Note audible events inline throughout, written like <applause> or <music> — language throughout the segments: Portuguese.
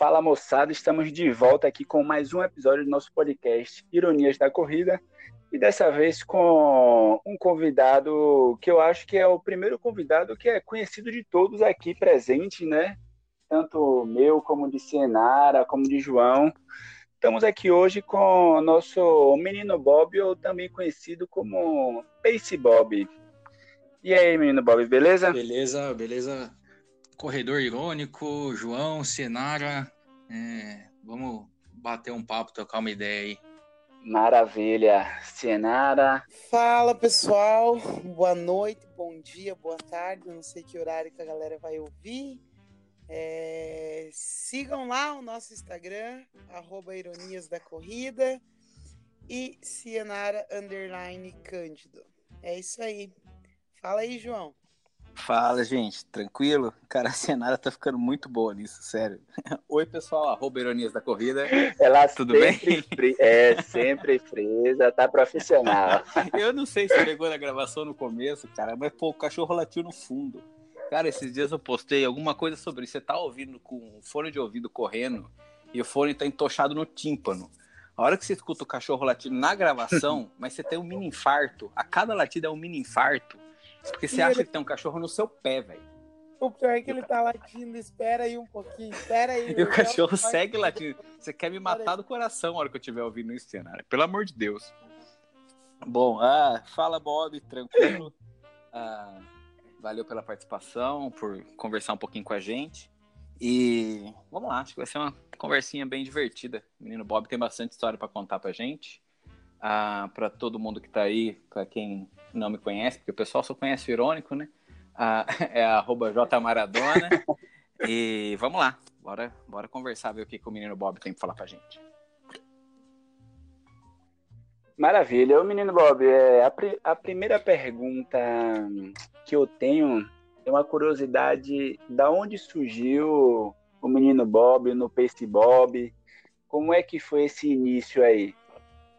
Fala moçada, estamos de volta aqui com mais um episódio do nosso podcast Ironias da Corrida e dessa vez com um convidado que eu acho que é o primeiro convidado que é conhecido de todos aqui presentes, né? Tanto meu como de Senara, como de João. Estamos aqui hoje com o nosso menino Bob, ou também conhecido como Pace Bob. E aí, menino Bob, beleza? Beleza, beleza. Corredor Irônico, João, Senara. É, vamos bater um papo, trocar uma ideia aí. Maravilha. Senara. Fala, pessoal. Boa noite, bom dia, boa tarde. não sei que horário que a galera vai ouvir. É, sigam lá o nosso Instagram, arroba Ironias da Corrida e Cienara Underline Cândido. É isso aí. Fala aí, João. Fala, gente, tranquilo? Cara, a Senara tá ficando muito boa nisso, sério. <laughs> Oi, pessoal, arroba Ironias da Corrida. Ela Tudo bem? Fri... É, sempre frisa, tá profissional. <laughs> Eu não sei se pegou na gravação no começo, cara, mas pô, o cachorro latiu no fundo. Cara, esses dias eu postei alguma coisa sobre isso. Você tá ouvindo com fone de ouvido correndo e o fone tá entochado no tímpano. A hora que você escuta o cachorro latindo na gravação, mas você tem um mini infarto. A cada latida é um mini infarto. Porque você e acha ele... que tem um cachorro no seu pé, velho. O pior é que ele tá latindo, espera aí um pouquinho, espera aí. <laughs> E o cachorro segue latindo. Você quer me matar do coração na hora que eu estiver ouvindo isso, cenário. Pelo amor de Deus. Bom, ah, fala Bob, tranquilo. <coughs> Ah, valeu pela participação, por conversar um pouquinho com a gente. E vamos lá, acho que vai ser uma conversinha bem divertida. O menino Bob tem bastante história para contar pra gente. Ah, para todo mundo que tá aí, para quem não me conhece, porque o pessoal só conhece o irônico, né? Ah, <laughs> é arroba jmaradona. e vamos lá, bora, bora conversar, ver o que, que o menino Bob tem para falar pra gente. Maravilha. O menino Bob, é, a, a primeira pergunta que eu tenho é uma curiosidade da onde surgiu o menino Bob no Pace Bob. Como é que foi esse início aí?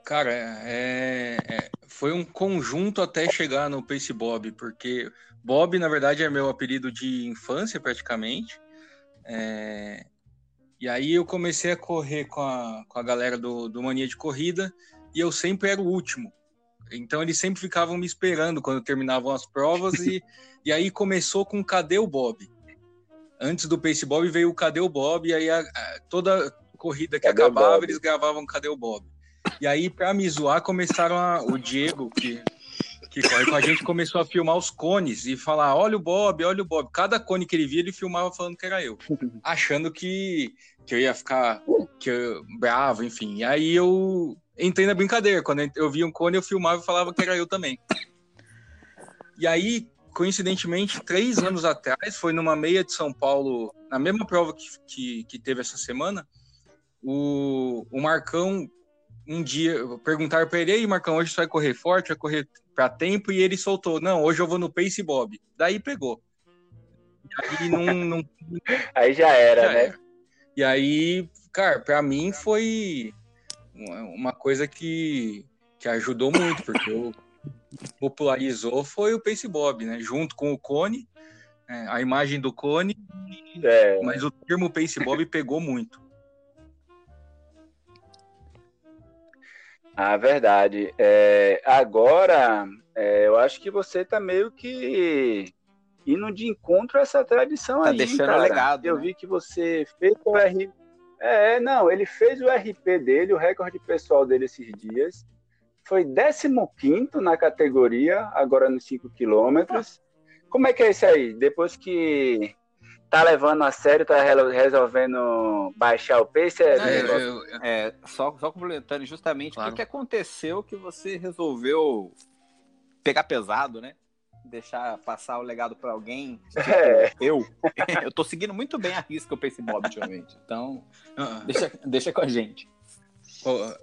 Cara, é, é, foi um conjunto até chegar no Pace Bob, porque Bob, na verdade, é meu apelido de infância, praticamente. É, e aí eu comecei a correr com a, com a galera do, do Mania de Corrida e eu sempre era o último. Então eles sempre ficavam me esperando quando terminavam as provas e, e aí começou com Cadê o Bob? Antes do Pace Bob veio o Cadê o Bob e aí a, a, toda corrida que Cadê acabava eles gravavam Cadê o Bob? E aí para me zoar começaram a, o Diego que que corre com a gente começou a filmar os cones e falar: olha o Bob, olha o Bob. Cada cone que ele via, ele filmava falando que era eu, <laughs> achando que, que eu ia ficar que eu, bravo, enfim. E aí eu entrei na brincadeira. Quando eu via um cone, eu filmava e falava que era eu também. E aí, coincidentemente, três anos atrás, foi numa meia de São Paulo, na mesma prova que, que, que teve essa semana, o, o Marcão, um dia, perguntaram para ele, aí Marcão, hoje você vai correr forte, vai correr para tempo? E ele soltou, não, hoje eu vou no Pace Bob. Daí pegou. E aí não... não... <laughs> aí já era, já né? Era. E aí, cara, para mim foi uma coisa que, que ajudou muito, porque o popularizou foi o Pace Bob, né? Junto com o Cone, é, a imagem do Cone, é. mas o termo Pace Bob pegou muito. Ah, verdade. É, agora, é, eu acho que você tá meio que indo de encontro a essa tradição tá aí, deixando cara. legado. Eu né? vi que você fez o RP. É, não, ele fez o RP dele, o recorde pessoal dele esses dias. Foi 15 na categoria, agora nos 5 quilômetros. Como é que é isso aí? Depois que tá levando a sério, tá resolvendo baixar o pace? É, é, eu, é só, só complementando, justamente claro. o que aconteceu que você resolveu pegar pesado, né? deixar passar o legado para alguém, tipo, é. eu, <laughs> eu tô seguindo muito bem a risca o Pace Bob ultimamente. Então, uh deixa, deixa com a gente.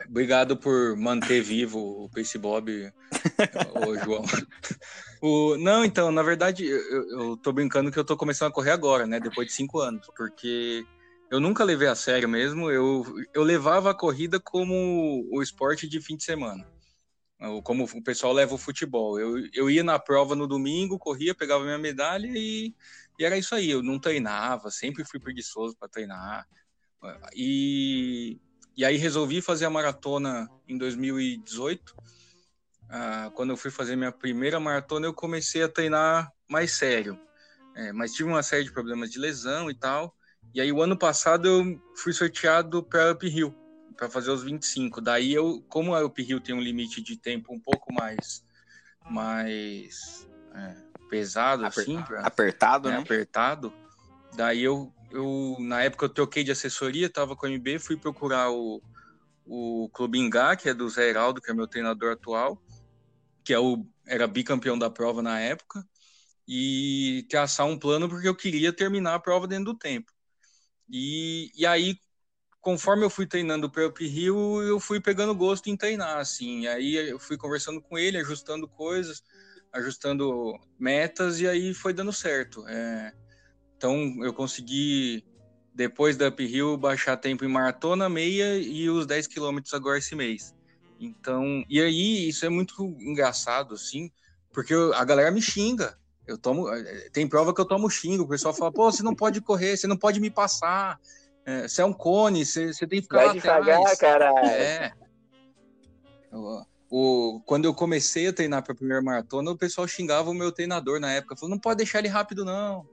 Obrigado por manter vivo o Pace Bob, ô, <laughs> João. O, não, então, na verdade, eu, eu tô brincando que eu tô começando a correr agora, né? Depois de cinco anos, porque eu nunca levei a sério mesmo. Eu, eu levava a corrida como o esporte de fim de semana como o pessoal leva o futebol. Eu, eu ia na prova no domingo, corria, pegava minha medalha e, e era isso aí. Eu não treinava, sempre fui preguiçoso para treinar. E, e aí resolvi fazer a maratona em 2018. Ah, quando eu fui fazer minha primeira maratona, eu comecei a treinar mais sério. É, mas tive uma série de problemas de lesão e tal. E aí, o ano passado, eu fui sorteado para Up Hill, para fazer os 25. Daí, eu, como a Up Hill tem um limite de tempo um pouco mais, mais é, pesado, Aper, assim. Pra, apertado, é, né? Apertado. Daí, eu, eu, na época, eu troquei de assessoria, tava com a MB, fui procurar o, o Clube Ingá, que é do Zé Heraldo, que é meu treinador atual, que é o, era bicampeão da prova na época, e traçar um plano porque eu queria terminar a prova dentro do tempo. E, e aí, conforme eu fui treinando o Up Rio, eu fui pegando gosto em treinar, assim. Aí eu fui conversando com ele, ajustando coisas, ajustando metas, e aí foi dando certo. É, então eu consegui, depois da Up Hill, baixar tempo em maratona, meia e os 10 quilômetros agora esse mês. Então, e aí isso é muito engraçado, assim, porque a galera me xinga. Eu tomo. Eh, tem prova que eu tomo xingo, o pessoal fala, pô, você não pode correr, você não pode me passar. É, você é um cone, você, você tem que ficar Vai lá devagar, atrás. caralho. É. O, quando eu comecei a treinar para a primeira maratona, o pessoal xingava o meu treinador na época. Falou, não pode deixar ele rápido, não.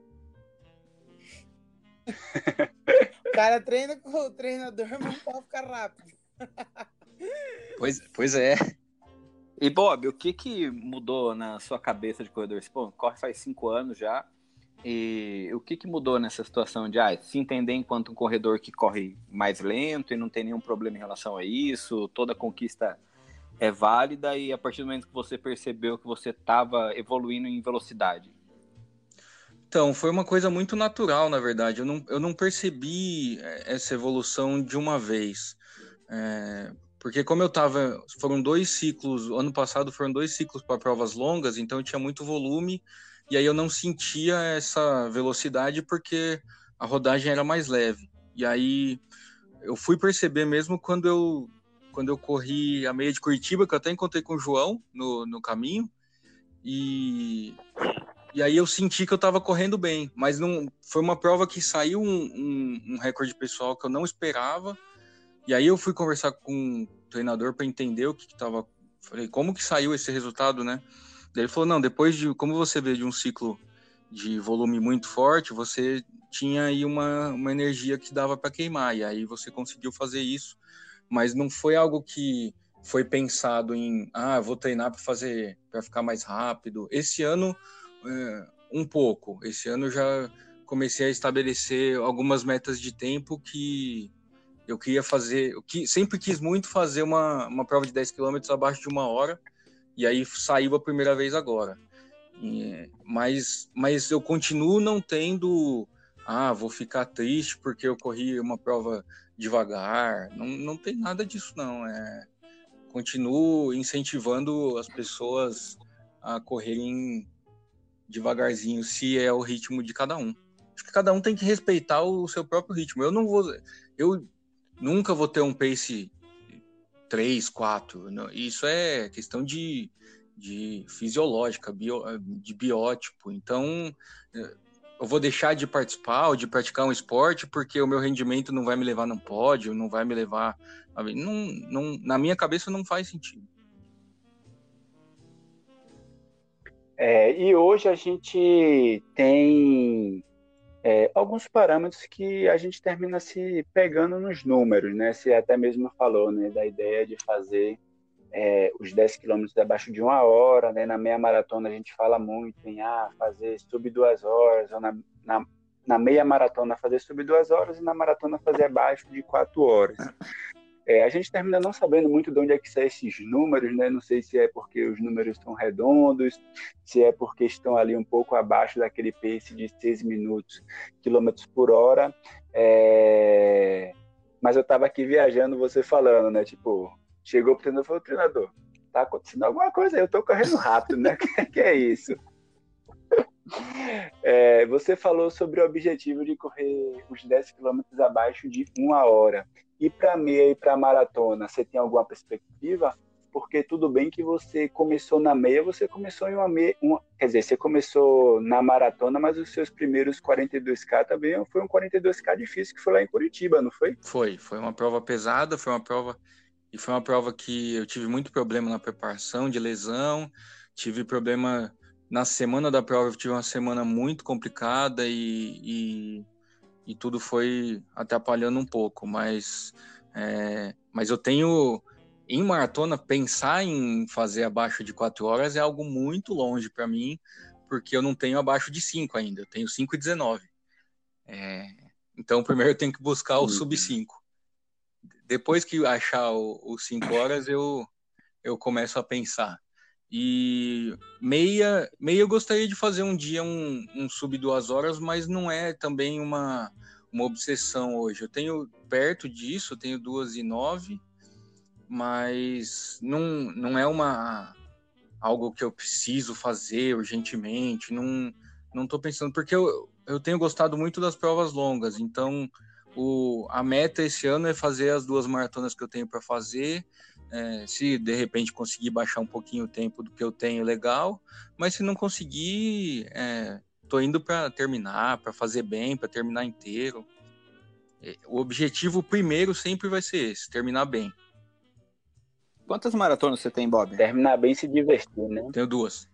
O cara treina com o treinador, mas não pode ficar rápido. pois, pois é. E Bob, o que que mudou na sua cabeça de corredor? Pô, corre faz cinco anos já. E o que que mudou nessa situação de ah, se entender enquanto um corredor que corre mais lento e não tem nenhum problema em relação a isso, toda conquista é válida e a partir do momento que você percebeu que você estava evoluindo em velocidade? Então, foi uma coisa muito natural, na verdade. Eu não, eu não percebi eh, essa evolução de uma vez. É, porque como eu tava, foram dois ciclos, ano passado foram dois ciclos para provas longas, então eu tinha muito volume e aí eu não sentia essa velocidade porque a rodagem era mais leve. E aí eu fui perceber mesmo quando eu quando eu corri a meia de Curitiba, que eu até encontrei com o João no, no caminho, e, e aí eu senti que eu estava correndo bem, mas não foi uma prova que saiu um, um, um recorde pessoal que eu não esperava, e aí eu fui conversar com o treinador para entender o que estava. Falei, como que saiu esse resultado, né? Daí ele falou, não, depois de, como você veio de um ciclo de volume muito forte, você tinha aí uma, uma energia que dava para queimar, e aí você conseguiu fazer isso, mas não foi algo que foi pensado em, ah, vou treinar para fazer, para ficar mais rápido. Esse ano, é, um pouco. Esse ano já comecei a estabelecer algumas metas de tempo que eu queria fazer, eu que, sempre quis muito fazer uma, uma prova de 10 km abaixo de uma hora, e aí saiu a primeira vez agora. E, mas, mas eu continuo não tendo, ah, vou ficar triste porque eu corri uma prova devagar. Não, não tem nada disso, não. É, continuo incentivando as pessoas a correrem devagarzinho, se é o ritmo de cada um. Acho que cada um tem que respeitar o seu próprio ritmo. Eu não vou. Eu nunca vou ter um pace 3, 4. Não, isso é questão de, de fisiológica, bio, de biótipo. Então, eu vou deixar de participar ou de praticar um esporte porque o meu rendimento não vai me levar no pódio, não vai me levar. Não, não, na minha cabeça não faz sentido. É, e hoje a gente tem é, alguns parâmetros que a gente termina se pegando nos números, né? Você até mesmo falou, né, da ideia de fazer é, os 10 quilômetros abaixo de uma hora, né? Na meia maratona a gente fala muito em ah, fazer sub duas horas, ou na, na, na meia maratona fazer sub duas horas e na maratona fazer abaixo de quatro horas. É, a gente termina não sabendo muito de onde é que saem esses números, né? Não sei se é porque os números estão redondos, se é porque estão ali um pouco abaixo daquele pace de 6 minutos, quilômetros por hora. É... Mas eu estava aqui viajando, você falando, né? Tipo, chegou pro treinador e falou, treinador, tá acontecendo alguma coisa aí, eu tô correndo rápido, né? <laughs> que, que é isso? É, você falou sobre o objetivo de correr os 10 quilômetros abaixo de uma hora. E para meia e para maratona, você tem alguma perspectiva? porque tudo bem que você começou na meia, você começou em uma meia, uma, quer dizer, você começou na maratona, mas os seus primeiros 42K também foi um 42K difícil que foi lá em Curitiba, não foi? Foi, foi uma prova pesada, foi uma prova e foi uma prova que eu tive muito problema na preparação de lesão, tive problema na semana da prova, eu tive uma semana muito complicada e, e, e tudo foi atrapalhando um pouco, mas é, mas eu tenho em maratona, pensar em fazer abaixo de 4 horas é algo muito longe para mim, porque eu não tenho abaixo de 5 ainda, eu tenho 5 e 19. É, então, primeiro eu tenho que buscar o uhum. sub 5. Depois que achar os 5 horas, eu, eu começo a pensar. E meia, meia eu gostaria de fazer um dia um, um sub 2 horas, mas não é também uma, uma obsessão hoje. Eu tenho perto disso, eu tenho 2 e 9 mas não, não é uma algo que eu preciso fazer urgentemente, não não estou pensando porque eu, eu tenho gostado muito das provas longas, então o, a meta esse ano é fazer as duas maratonas que eu tenho para fazer. É, se de repente conseguir baixar um pouquinho o tempo do que eu tenho, legal. Mas se não conseguir, é, tô indo para terminar, para fazer bem, para terminar inteiro. É, o objetivo primeiro sempre vai ser esse, terminar bem. Quantas maratonas você tem, Bob? Terminar bem e se divertir, né? Tenho duas.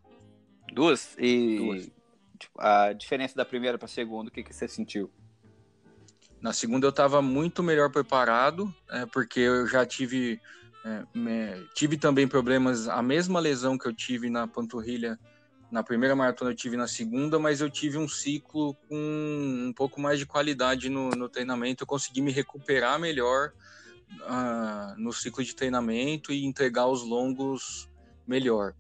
Duas? E duas. Tipo, a diferença da primeira para a segunda, o que, que você sentiu? Na segunda eu estava muito melhor preparado, é, porque eu já tive é, me, tive também problemas, a mesma lesão que eu tive na panturrilha na primeira maratona eu tive na segunda, mas eu tive um ciclo com um pouco mais de qualidade no, no treinamento, eu consegui me recuperar melhor uh, no ciclo de treinamento e entregar os longos melhor.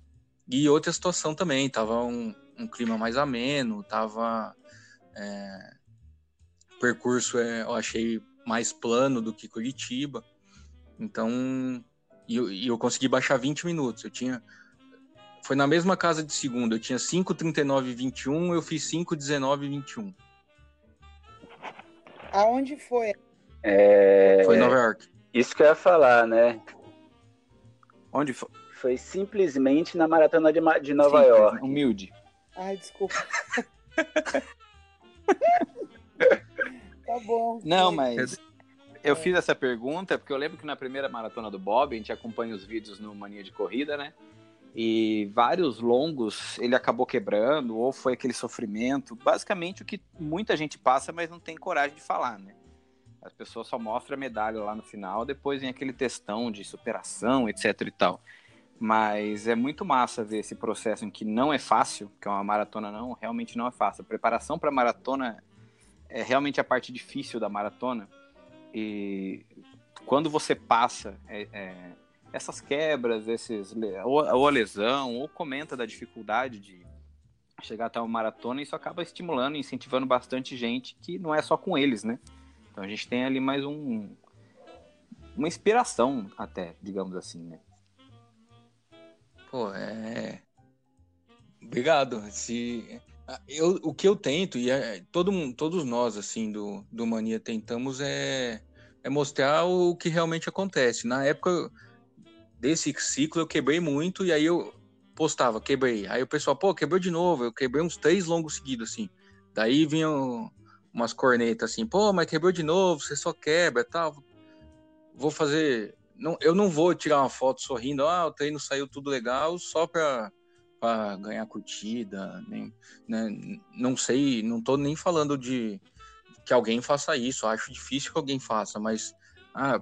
E outra situação também, tava um, um clima mais ameno, tava é, percurso é, eu achei mais plano do que Curitiba, então e eu, e eu consegui baixar 20 minutos. Eu tinha foi na mesma casa de segunda, eu tinha 5:39 e 21, eu fiz 5:19 e 21. Aonde foi? É... Foi em Nova York. Isso que eu ia falar, né? Onde foi? Foi simplesmente na maratona de, de Nova Simples, York. Humilde. Ai, desculpa. <laughs> tá bom. Não, mas eu fiz essa pergunta porque eu lembro que na primeira maratona do Bob, a gente acompanha os vídeos no Mania de Corrida, né? E vários longos ele acabou quebrando, ou foi aquele sofrimento. Basicamente o que muita gente passa, mas não tem coragem de falar, né? As pessoas só mostram a medalha lá no final, depois vem aquele testão de superação, etc e tal. Mas é muito massa ver esse processo em que não é fácil, que é uma maratona não, realmente não é fácil. A preparação para maratona é realmente a parte difícil da maratona. E quando você passa é, é, essas quebras, esses ou, ou a lesão, ou comenta da dificuldade de chegar até uma maratona, isso acaba estimulando incentivando bastante gente que não é só com eles, né? Então a gente tem ali mais um uma inspiração até, digamos assim, né? Pô, é obrigado. Se eu, o que eu tento e é, todo todos nós assim do, do mania tentamos é é mostrar o que realmente acontece. Na época desse ciclo eu quebrei muito e aí eu postava, quebrei. Aí o pessoal, pô, quebrou de novo. Eu quebrei uns três longos seguidos assim. Daí vinham umas cornetas assim, pô, mas quebrou de novo, você só quebra tal. Vou fazer. Não, eu não vou tirar uma foto sorrindo, ah, o treino saiu tudo legal, só para ganhar curtida. Nem, né? Não sei, não tô nem falando de que alguém faça isso, acho difícil que alguém faça, mas. Ah,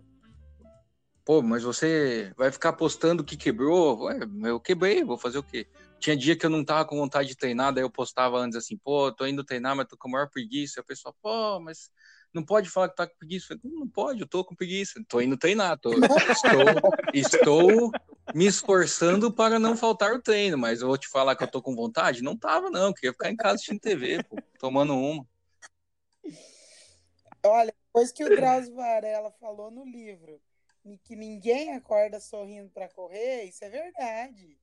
pô, mas você vai ficar postando que quebrou? Ué, eu quebrei, vou fazer o quê? Tinha dia que eu não tava com vontade de treinar, daí eu postava antes assim, pô, tô indo treinar, mas tô com a maior preguiça. E a pessoa, pô, mas não pode falar que tá com preguiça. Não, não pode, eu tô com preguiça. Tô indo treinar, tô, <laughs> estou, estou me esforçando para não faltar o treino, mas eu vou te falar que eu tô com vontade? Não tava, não, queria ficar em casa assistindo TV, pô, tomando uma. Olha, depois que o Drauzio Varela falou no livro que ninguém acorda sorrindo para correr, isso é verdade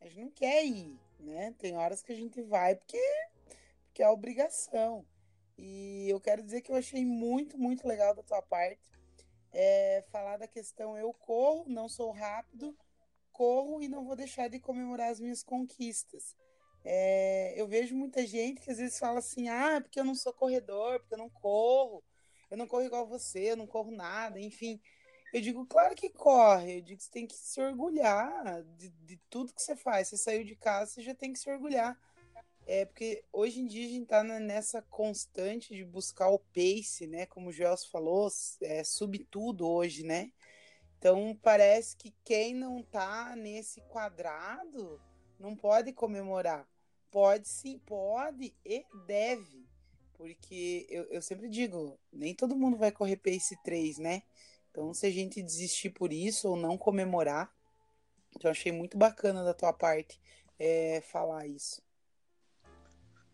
a gente não quer ir, né? Tem horas que a gente vai porque, porque é obrigação. E eu quero dizer que eu achei muito, muito legal da tua parte é, falar da questão eu corro, não sou rápido, corro e não vou deixar de comemorar as minhas conquistas. É, eu vejo muita gente que às vezes fala assim: ah, porque eu não sou corredor, porque eu não corro, eu não corro igual você, eu não corro nada, enfim. Eu digo, claro que corre. Eu digo que você tem que se orgulhar de, de tudo que você faz. Você saiu de casa, você já tem que se orgulhar. É porque hoje em dia a gente tá nessa constante de buscar o pace, né? Como o Joels falou, é, sub tudo hoje, né? Então parece que quem não tá nesse quadrado não pode comemorar. Pode sim, pode e deve. Porque eu, eu sempre digo, nem todo mundo vai correr pace 3, né? Então, se a gente desistir por isso ou não comemorar, então achei muito bacana da tua parte é, falar isso.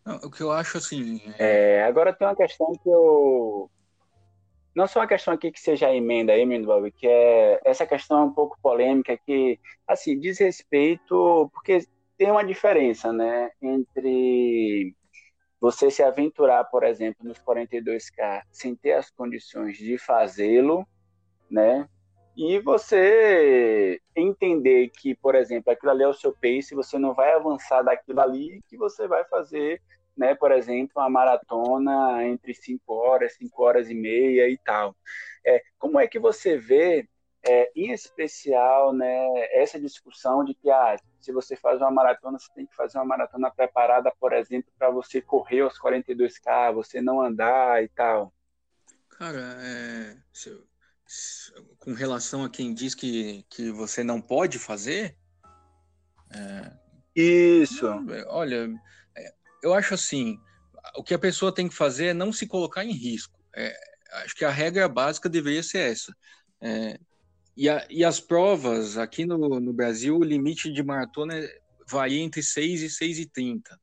Não, o que eu acho assim. É... agora tem uma questão que eu. Não só uma questão aqui que seja emenda aí, Bob, que é essa questão um pouco polêmica que, assim, diz respeito, porque tem uma diferença, né, entre você se aventurar, por exemplo, nos 42K sem ter as condições de fazê-lo né? E você entender que, por exemplo, aquilo ali é o seu pace, você não vai avançar daquilo ali, que você vai fazer, né, por exemplo, uma maratona entre 5 horas, 5 horas e meia e tal. É, como é que você vê, é, em especial, né, essa discussão de que, ah, se você faz uma maratona, você tem que fazer uma maratona preparada, por exemplo, para você correr aos 42K, você não andar e tal? Cara, é, com relação a quem diz que, que você não pode fazer? É, Isso. Olha, é, eu acho assim, o que a pessoa tem que fazer é não se colocar em risco. É, acho que a regra básica deveria ser essa. É, e, a, e, as provas, aqui no, no Brasil, o limite de maratona varia entre 6 e 6 e 30.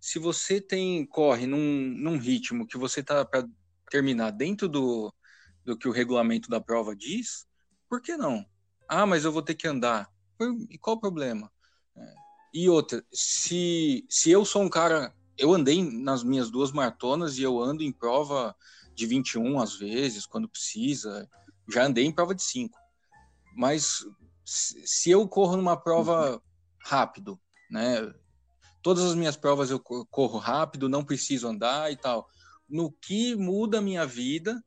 Se você tem corre num, num ritmo que você está para terminar dentro do, do que o regulamento da prova diz, por que não? Ah, mas eu vou ter que andar. E qual o problema? É. E outra, se, se eu sou um cara. Eu andei nas minhas duas maratonas e eu ando em prova de 21 às vezes, quando precisa. Já andei em prova de 5. Mas se eu corro numa prova rápido, né? Todas as minhas provas eu corro rápido, não preciso andar e tal. No que muda a minha vida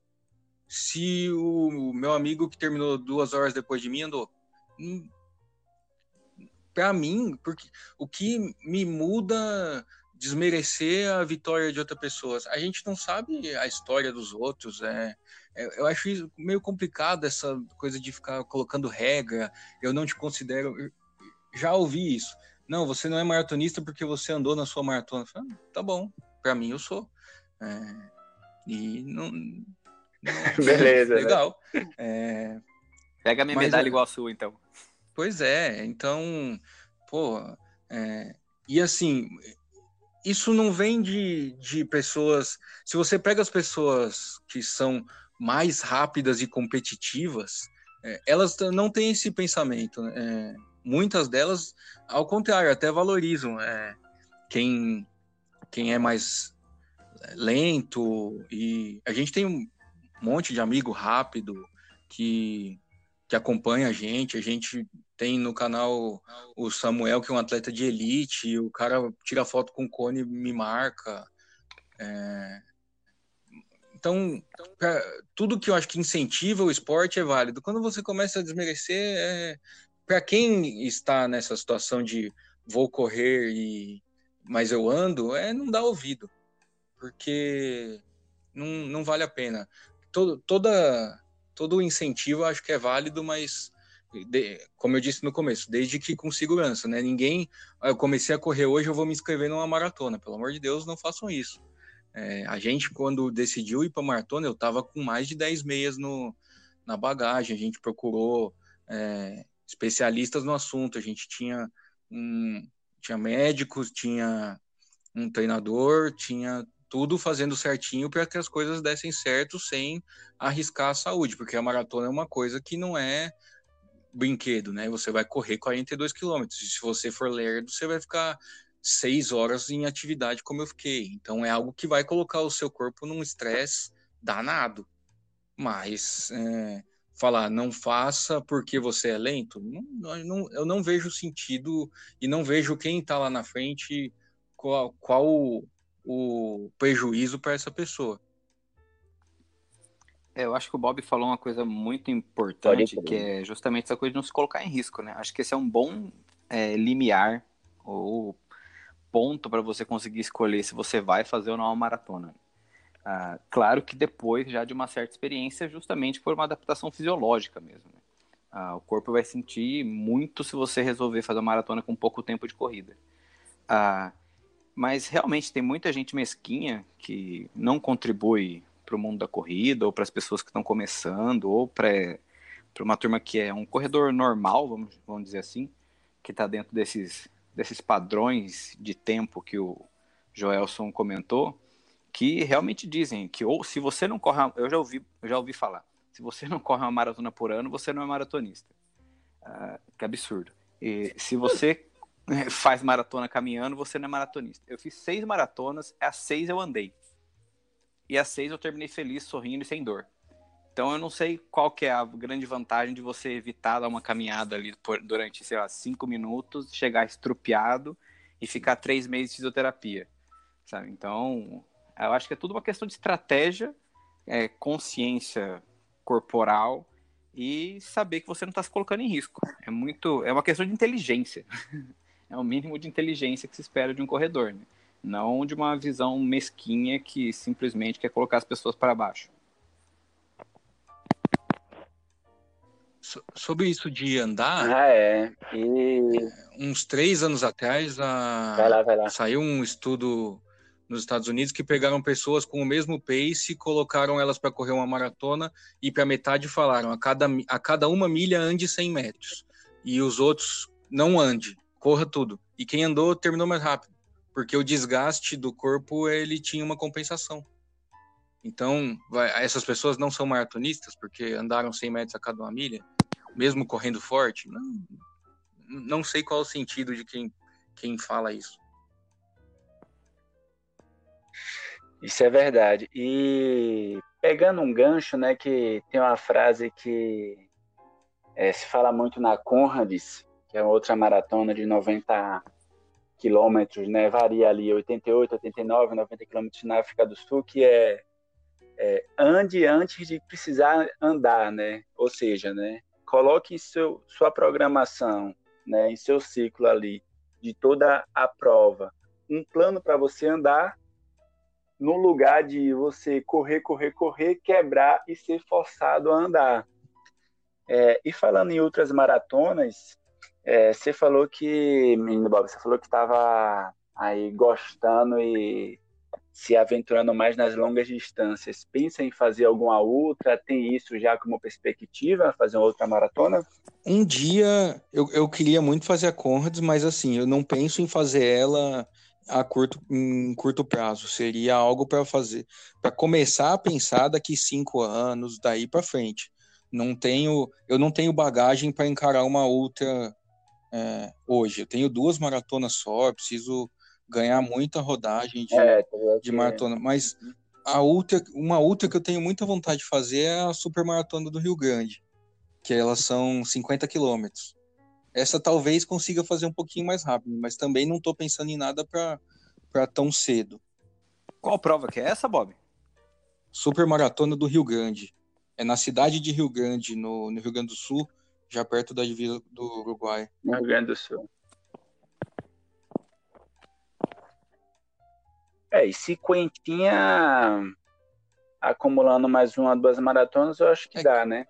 se o meu amigo que terminou duas horas depois de mim andou. Hum, Para mim, porque o que me muda desmerecer a vitória de outra pessoa. A gente não sabe a história dos outros. É, é, eu acho meio complicado essa coisa de ficar colocando regra. Eu não te considero. Já ouvi isso. Não, você não é maratonista porque você andou na sua maratona. Falei, ah, tá bom, para mim eu sou. É, e não, <laughs> <laughs> Beleza. Né? Legal. Né? É... Pega a minha Mas, medalha é igual a sua, então. Pois é, então, pô, é... e assim, isso não vem de, de pessoas. Se você pega as pessoas que são mais rápidas e competitivas, é, elas não têm esse pensamento. Né? É, muitas delas, ao contrário, até valorizam é, quem, quem é mais lento. E a gente tem monte de amigo rápido que, que acompanha a gente. A gente tem no canal o Samuel, que é um atleta de elite, o cara tira foto com o cone me marca. É... Então, pra, tudo que eu acho que incentiva o esporte é válido. Quando você começa a desmerecer, é... para quem está nessa situação de vou correr e mas eu ando, é não dá ouvido, porque não, não vale a pena todo, toda, todo o incentivo acho que é válido, mas de, como eu disse no começo, desde que com segurança, né? Ninguém, ah, eu comecei a correr hoje, eu vou me inscrever numa maratona. Pelo amor de Deus, não façam isso. É, a gente, quando decidiu ir para maratona, eu estava com mais de 10 meias no, na bagagem. A gente procurou é, especialistas no assunto. A gente tinha um, tinha médicos, tinha um treinador, tinha tudo fazendo certinho para que as coisas dessem certo sem arriscar a saúde, porque a maratona é uma coisa que não é brinquedo, né? Você vai correr 42 quilômetros, se você for lerdo, você vai ficar seis horas em atividade como eu fiquei. Então é algo que vai colocar o seu corpo num estresse danado. Mas é, falar não faça porque você é lento, não, não, eu não vejo sentido e não vejo quem está lá na frente qual, qual o, prejuízo para essa pessoa. É, eu acho que o Bob falou uma coisa muito importante, que é justamente essa coisa de não se colocar em risco, né? Acho que esse é um bom é, limiar ou ponto para você conseguir escolher se você vai fazer ou não uma maratona. Ah, claro que depois já de uma certa experiência, justamente por uma adaptação fisiológica mesmo. Né? Ah, o corpo vai sentir muito se você resolver fazer uma maratona com pouco tempo de corrida. Ah, mas realmente tem muita gente mesquinha que não contribui para o mundo da corrida, ou para as pessoas que estão começando, ou para uma turma que é um corredor normal, vamos, vamos dizer assim, que está dentro desses, desses padrões de tempo que o Joelson comentou, que realmente dizem que ou se você não corre, eu já ouvi, já ouvi falar, se você não corre uma maratona por ano, você não é maratonista. Uh, que absurdo. E se você <laughs> faz maratona caminhando, você não é maratonista. Eu fiz seis maratonas, as seis eu andei. E as seis eu terminei feliz, sorrindo e sem dor. Então eu não sei qual que é a grande vantagem de você evitar dar uma caminhada ali por, durante, sei lá, cinco minutos, chegar estrupiado e ficar três meses de fisioterapia. Sabe? Então, eu acho que é tudo uma questão de estratégia, é, consciência corporal e saber que você não está se colocando em risco. É muito, é uma questão de inteligência. <laughs> é o mínimo de inteligência que se espera de um corredor, né? não de uma visão mesquinha que simplesmente quer colocar as pessoas para baixo. sobre isso de andar. Ah, é. E... Uns três anos atrás, a... vai lá, vai lá. saiu um estudo nos Estados Unidos que pegaram pessoas com o mesmo pace, colocaram elas para correr uma maratona e para metade falaram a cada, a cada uma milha ande 100 metros e os outros não ande, corra tudo. E quem andou terminou mais rápido, porque o desgaste do corpo ele tinha uma compensação. Então, vai, essas pessoas não são maratonistas porque andaram 100 metros a cada uma milha, mesmo correndo forte. Não, não sei qual o sentido de quem, quem fala isso. Isso é verdade. E pegando um gancho, né, que tem uma frase que é, se fala muito na Conrads, que é outra maratona de 90 quilômetros, né, varia ali 88, 89, 90 quilômetros na África do Sul, que é, é, ande antes de precisar andar, né, ou seja, né, coloque seu, sua programação, né, em seu ciclo ali de toda a prova, um plano para você andar no lugar de você correr, correr, correr, quebrar e ser forçado a andar. É, e falando em outras maratonas, é, você falou que, menino Bob, você falou que estava aí gostando e se aventurando mais nas longas distâncias. Pensa em fazer alguma outra? Tem isso já como perspectiva, fazer uma outra maratona? Um dia eu, eu queria muito fazer a Conrads, mas assim, eu não penso em fazer ela a curto, em curto prazo. Seria algo para fazer, para começar a pensar daqui cinco anos, daí para frente. Não tenho, eu não tenho bagagem para encarar uma outra é, hoje. Eu tenho duas maratonas só, preciso ganhar muita rodagem de, é, de maratona. Mas a outra, uma outra que eu tenho muita vontade de fazer é a super maratona do Rio Grande, que elas são 50 quilômetros. Essa talvez consiga fazer um pouquinho mais rápido, mas também não estou pensando em nada para tão cedo. Qual prova que é essa, Bob? Super Maratona do Rio Grande. É na cidade de Rio Grande, no, no Rio Grande do Sul, já perto da divisa do Uruguai. No Rio Grande do Sul. É, e se Quentinha acumulando mais uma, duas maratonas, eu acho que é. dá, né?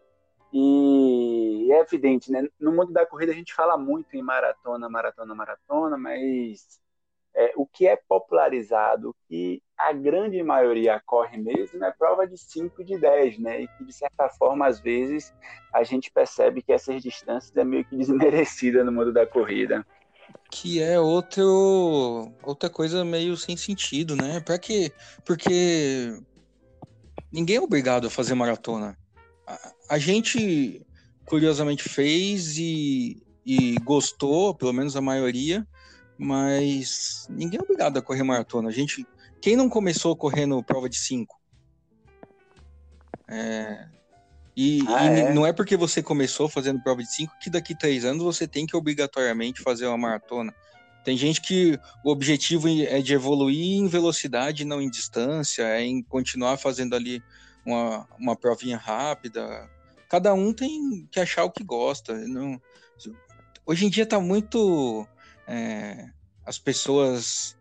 E é evidente, né? No mundo da corrida a gente fala muito em maratona, maratona, maratona, mas é, o que é popularizado, que a grande maioria corre mesmo, é prova de 5 de 10, né? E que, de certa forma, às vezes, a gente percebe que essas distâncias é meio que <laughs> desmerecida no mundo da corrida. Que é outro, outra coisa meio sem sentido, né? Para quê? Porque ninguém é obrigado a fazer maratona a gente curiosamente fez e, e gostou, pelo menos a maioria, mas ninguém é obrigado a correr maratona. A gente, quem não começou correndo prova de 5? É, E, ah, e é? não é porque você começou fazendo prova de 5 que daqui três anos você tem que obrigatoriamente fazer uma maratona. Tem gente que o objetivo é de evoluir em velocidade, não em distância, é em continuar fazendo ali uma, uma provinha rápida. Cada um tem que achar o que gosta. Não... Hoje em dia está muito. É, as pessoas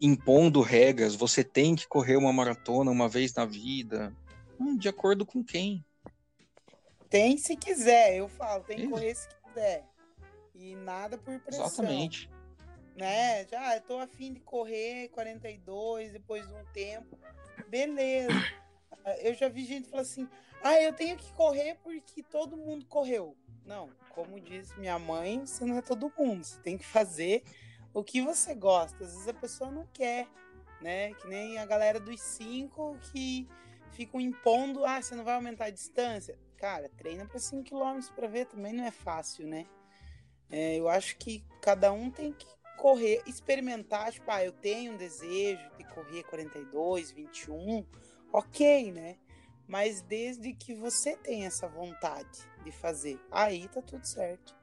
impondo regras. Você tem que correr uma maratona uma vez na vida. Hum, de acordo com quem? Tem se quiser, eu falo, tem que correr se quiser. E nada por pressão. Exatamente. Né? Já, eu tô afim de correr 42 depois de um tempo. Beleza. Eu já vi gente falar assim: ah, eu tenho que correr porque todo mundo correu. Não, como diz minha mãe, você não é todo mundo. Você tem que fazer o que você gosta. Às vezes a pessoa não quer, né? Que nem a galera dos cinco que ficam impondo: ah, você não vai aumentar a distância. Cara, treina para 5 km para ver também não é fácil, né? É, eu acho que cada um tem que correr, experimentar, tipo, ah, eu tenho um desejo de correr 42, 21, ok, né? Mas desde que você tenha essa vontade de fazer, aí tá tudo certo.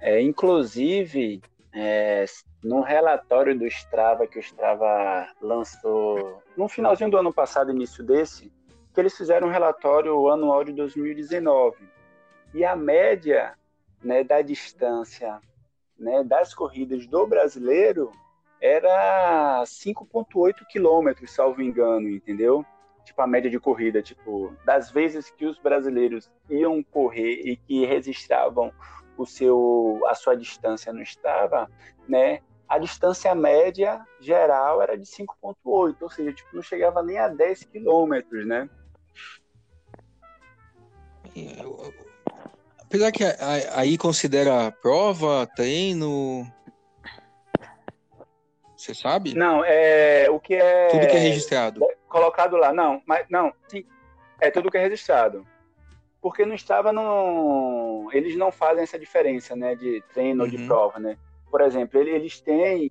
É, inclusive, é, no relatório do Strava que o Strava lançou no finalzinho do ano passado, início desse, que eles fizeram um relatório anual de 2019. E a média né, da distância né, das corridas do brasileiro era 5,8 quilômetros, salvo engano, entendeu? Tipo, a média de corrida, tipo, das vezes que os brasileiros iam correr e que registravam o seu, a sua distância no Strava, né, a distância média geral era de 5,8, ou seja, tipo, não chegava nem a 10 quilômetros, né? Apesar que aí considera prova, treino. Você sabe? Não, é o que é. Tudo que é registrado. Colocado lá. Não, mas não, sim. É tudo que é registrado. Porque não estava no. Eles não fazem essa diferença, né? De treino uhum. ou de prova, né? Por exemplo, eles têm.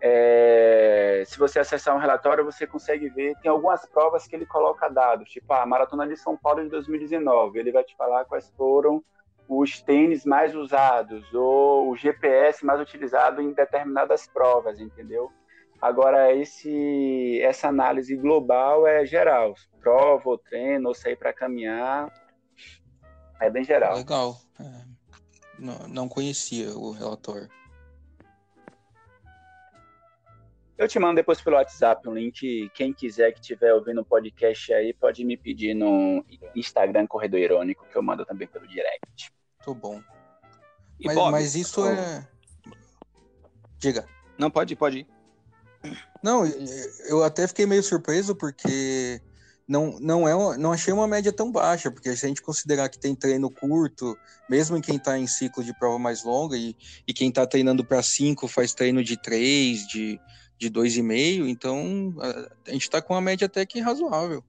É, se você acessar um relatório, você consegue ver. Tem algumas provas que ele coloca dados, tipo a Maratona de São Paulo de 2019. Ele vai te falar quais foram os tênis mais usados ou o GPS mais utilizado em determinadas provas, entendeu? Agora, esse, essa análise global é geral. Prova, ou treino, ou sair para caminhar, é bem geral. Legal. É, não, não conhecia o relatório. Eu te mando depois pelo WhatsApp um link. Quem quiser que estiver ouvindo o podcast aí, pode me pedir no Instagram Corredor Irônico, que eu mando também pelo direct. Tô bom. Mas, Bob, mas, isso oh. é. Diga. Não, pode ir, pode ir. Não, eu até fiquei meio surpreso porque não, não, é, não achei uma média tão baixa, porque se a gente considerar que tem treino curto, mesmo em quem está em ciclo de prova mais longa, e, e quem está treinando para 5 faz treino de 3, de, de 2,5, então a, a gente está com uma média até que razoável.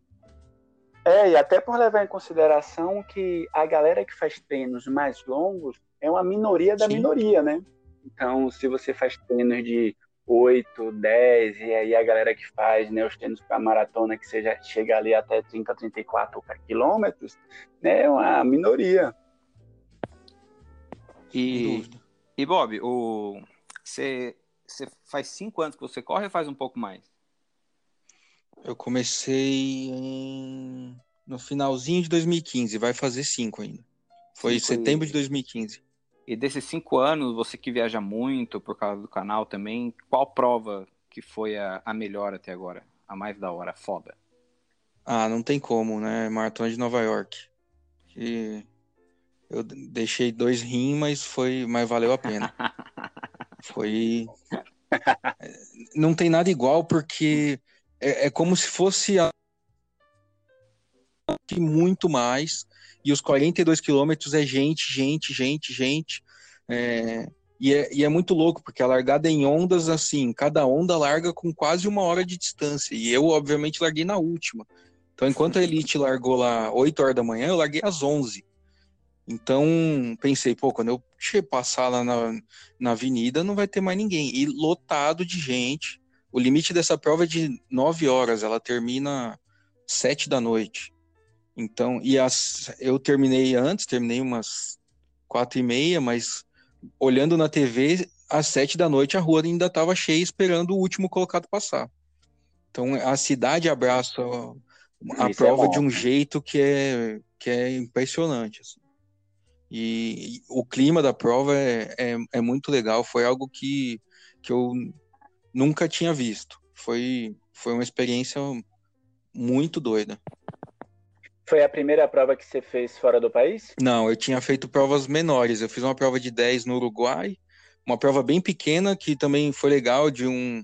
É, e até por levar em consideração que a galera que faz treinos mais longos é uma minoria da Sim. minoria, né? Então, se você faz treinos de 8, 10, e aí a galera que faz né, os treinos para maratona, que seja, chega ali até 30, 34 quilômetros, né, é uma minoria. E, e Bob, o, você, você faz cinco anos que você corre ou faz um pouco mais? Eu comecei em... no finalzinho de 2015, vai fazer cinco ainda. Foi cinco setembro e... de 2015. E desses cinco anos, você que viaja muito por causa do canal também, qual prova que foi a, a melhor até agora? A mais da hora, foda? Ah, não tem como, né? Maratona de Nova York. E eu deixei dois rins, mas foi, mas valeu a pena. <laughs> foi. Não tem nada igual porque é, é como se fosse a... muito mais e os 42 quilômetros é gente, gente, gente, gente. É, e, é, e é muito louco, porque a largada é em ondas, assim, cada onda larga com quase uma hora de distância. E eu, obviamente, larguei na última. Então, enquanto a Elite largou lá 8 horas da manhã, eu larguei às 11. Então, pensei, pô, quando eu passar lá na, na avenida, não vai ter mais ninguém. E lotado de gente. O limite dessa prova é de 9 horas, ela termina sete da noite. Então, e as, eu terminei antes, terminei umas quatro e meia, mas olhando na TV, às sete da noite a rua ainda estava cheia esperando o último colocado passar. Então a cidade abraça a Isso é prova é de um jeito que é, que é impressionante. Assim. E, e, o clima da prova é, é, é, muito legal, foi algo que, que eu nunca tinha visto. Foi, foi uma experiência muito doida. Foi a primeira prova que você fez fora do país? Não, eu tinha feito provas menores. Eu fiz uma prova de 10 no Uruguai, uma prova bem pequena que também foi legal, de um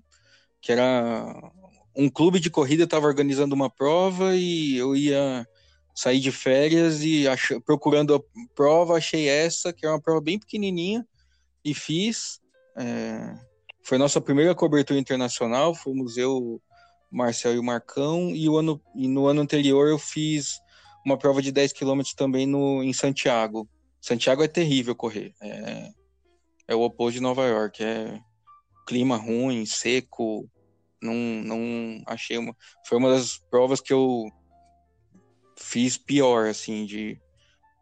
que era um clube de corrida estava organizando uma prova e eu ia sair de férias e ach... procurando a prova, achei essa, que é uma prova bem pequenininha, e fiz. É... Foi nossa primeira cobertura internacional, fomos eu, Marcel e o Marcão, e, o ano... e no ano anterior eu fiz uma prova de 10 quilômetros também no... em Santiago. Santiago é terrível correr, é, é o oposto de Nova York, é clima ruim, seco, não, não achei uma. Foi uma das provas que eu fiz pior, assim, de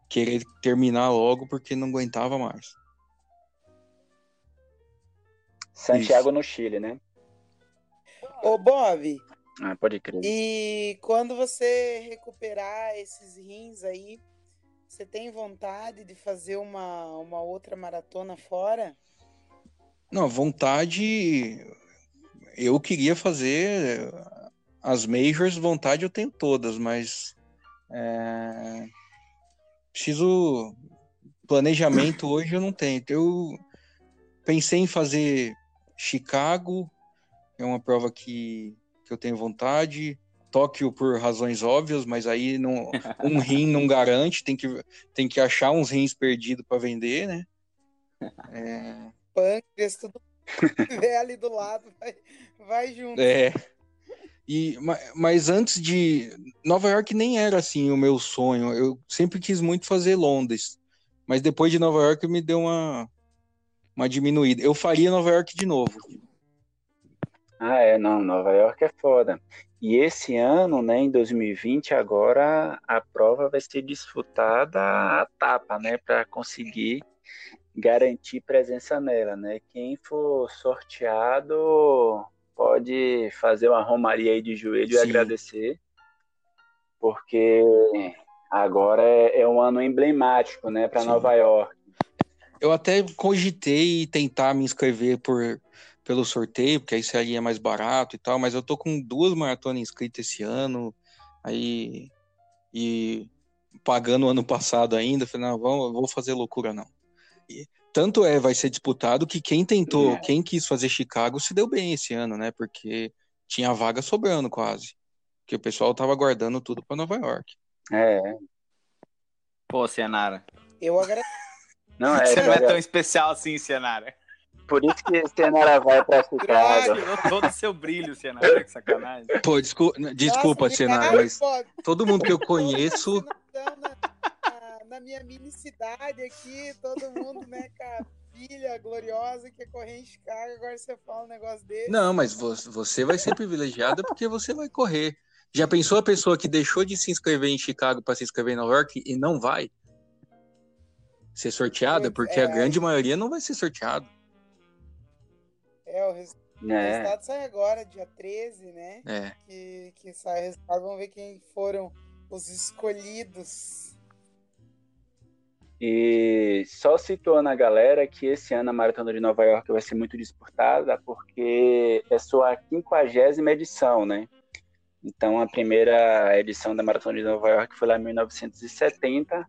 querer terminar logo porque não aguentava mais. Santiago Isso. no Chile, né? Ô, Bob. Ah, pode crer. E quando você recuperar esses rins aí, você tem vontade de fazer uma, uma outra maratona fora? Não, vontade eu queria fazer as majors, vontade eu tenho todas, mas é, preciso planejamento <coughs> hoje eu não tenho. Eu pensei em fazer Chicago, é uma prova que, que eu tenho vontade. Tóquio por razões óbvias, mas aí não, um rim não garante, tem que, tem que achar uns rins perdidos para vender, né? É... Pâncreas, tudo vê ali do lado, vai, vai junto. É. E, mas antes de. Nova York nem era assim o meu sonho. Eu sempre quis muito fazer Londres. Mas depois de Nova York me deu uma, uma diminuída. Eu faria Nova York de novo. Ah, é, não, Nova York é foda. E esse ano, né, em 2020, agora a prova vai ser disputada a tapa, né, para conseguir garantir presença nela, né? Quem for sorteado pode fazer uma romaria aí de joelho Sim. e agradecer, porque agora é, é um ano emblemático, né, para Nova York. Eu até cogitei tentar me inscrever por pelo sorteio, porque aí seria mais barato e tal, mas eu tô com duas maratonas inscritas esse ano, aí e pagando o ano passado ainda, falei, não, vamos, vou fazer loucura não tanto é vai ser disputado que quem tentou, é. quem quis fazer Chicago se deu bem esse ano, né? Porque tinha vaga sobrando quase. Que o pessoal tava guardando tudo para Nova York. É. Pô, Cianara. Eu agradeço. Não, é, Você não é tão especial assim, Cianara. Por isso que Cianara vai pra Chicago. Tirou todo o seu brilho, Cianara, que sacanagem. Pô, desculpa, desculpa Nossa, Cianara, mas todo mundo que eu conheço na minha mini cidade aqui, todo mundo, né, cara? Filha gloriosa que correr em Chicago, agora você fala um negócio desse. Não, mas você vai ser privilegiada porque você vai correr. Já pensou a pessoa que deixou de se inscrever em Chicago para se inscrever em Nova York e não vai ser sorteada? Porque é, a grande maioria não vai ser sorteado. É, o, res... é. o resultado sai agora, dia 13, né? É. Que, que sai o resultado. Vamos ver quem foram os escolhidos. E só situando a galera que esse ano a Maratona de Nova York vai ser muito disputada, porque é sua quinquagésima edição, né? Então, a primeira edição da Maratona de Nova York foi lá em 1970,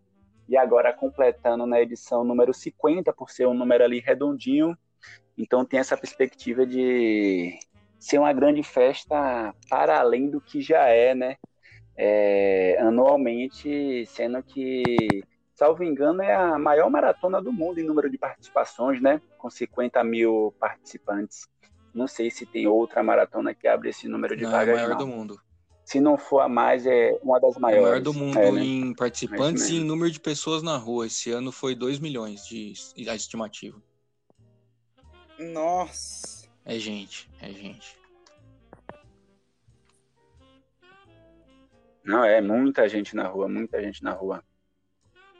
e agora completando na edição número 50, por ser um número ali redondinho. Então, tem essa perspectiva de ser uma grande festa para além do que já é, né? É, anualmente, sendo que salvo engano, é a maior maratona do mundo em número de participações, né? Com 50 mil participantes. Não sei se tem outra maratona que abre esse número de não, vagas. É a maior não. do mundo. Se não for a mais, é uma das maiores. É a maior do mundo é, né? em participantes e em número de pessoas na rua. Esse ano foi 2 milhões de a estimativa. Nossa. É gente, é gente. Não, é muita gente na rua, muita gente na rua.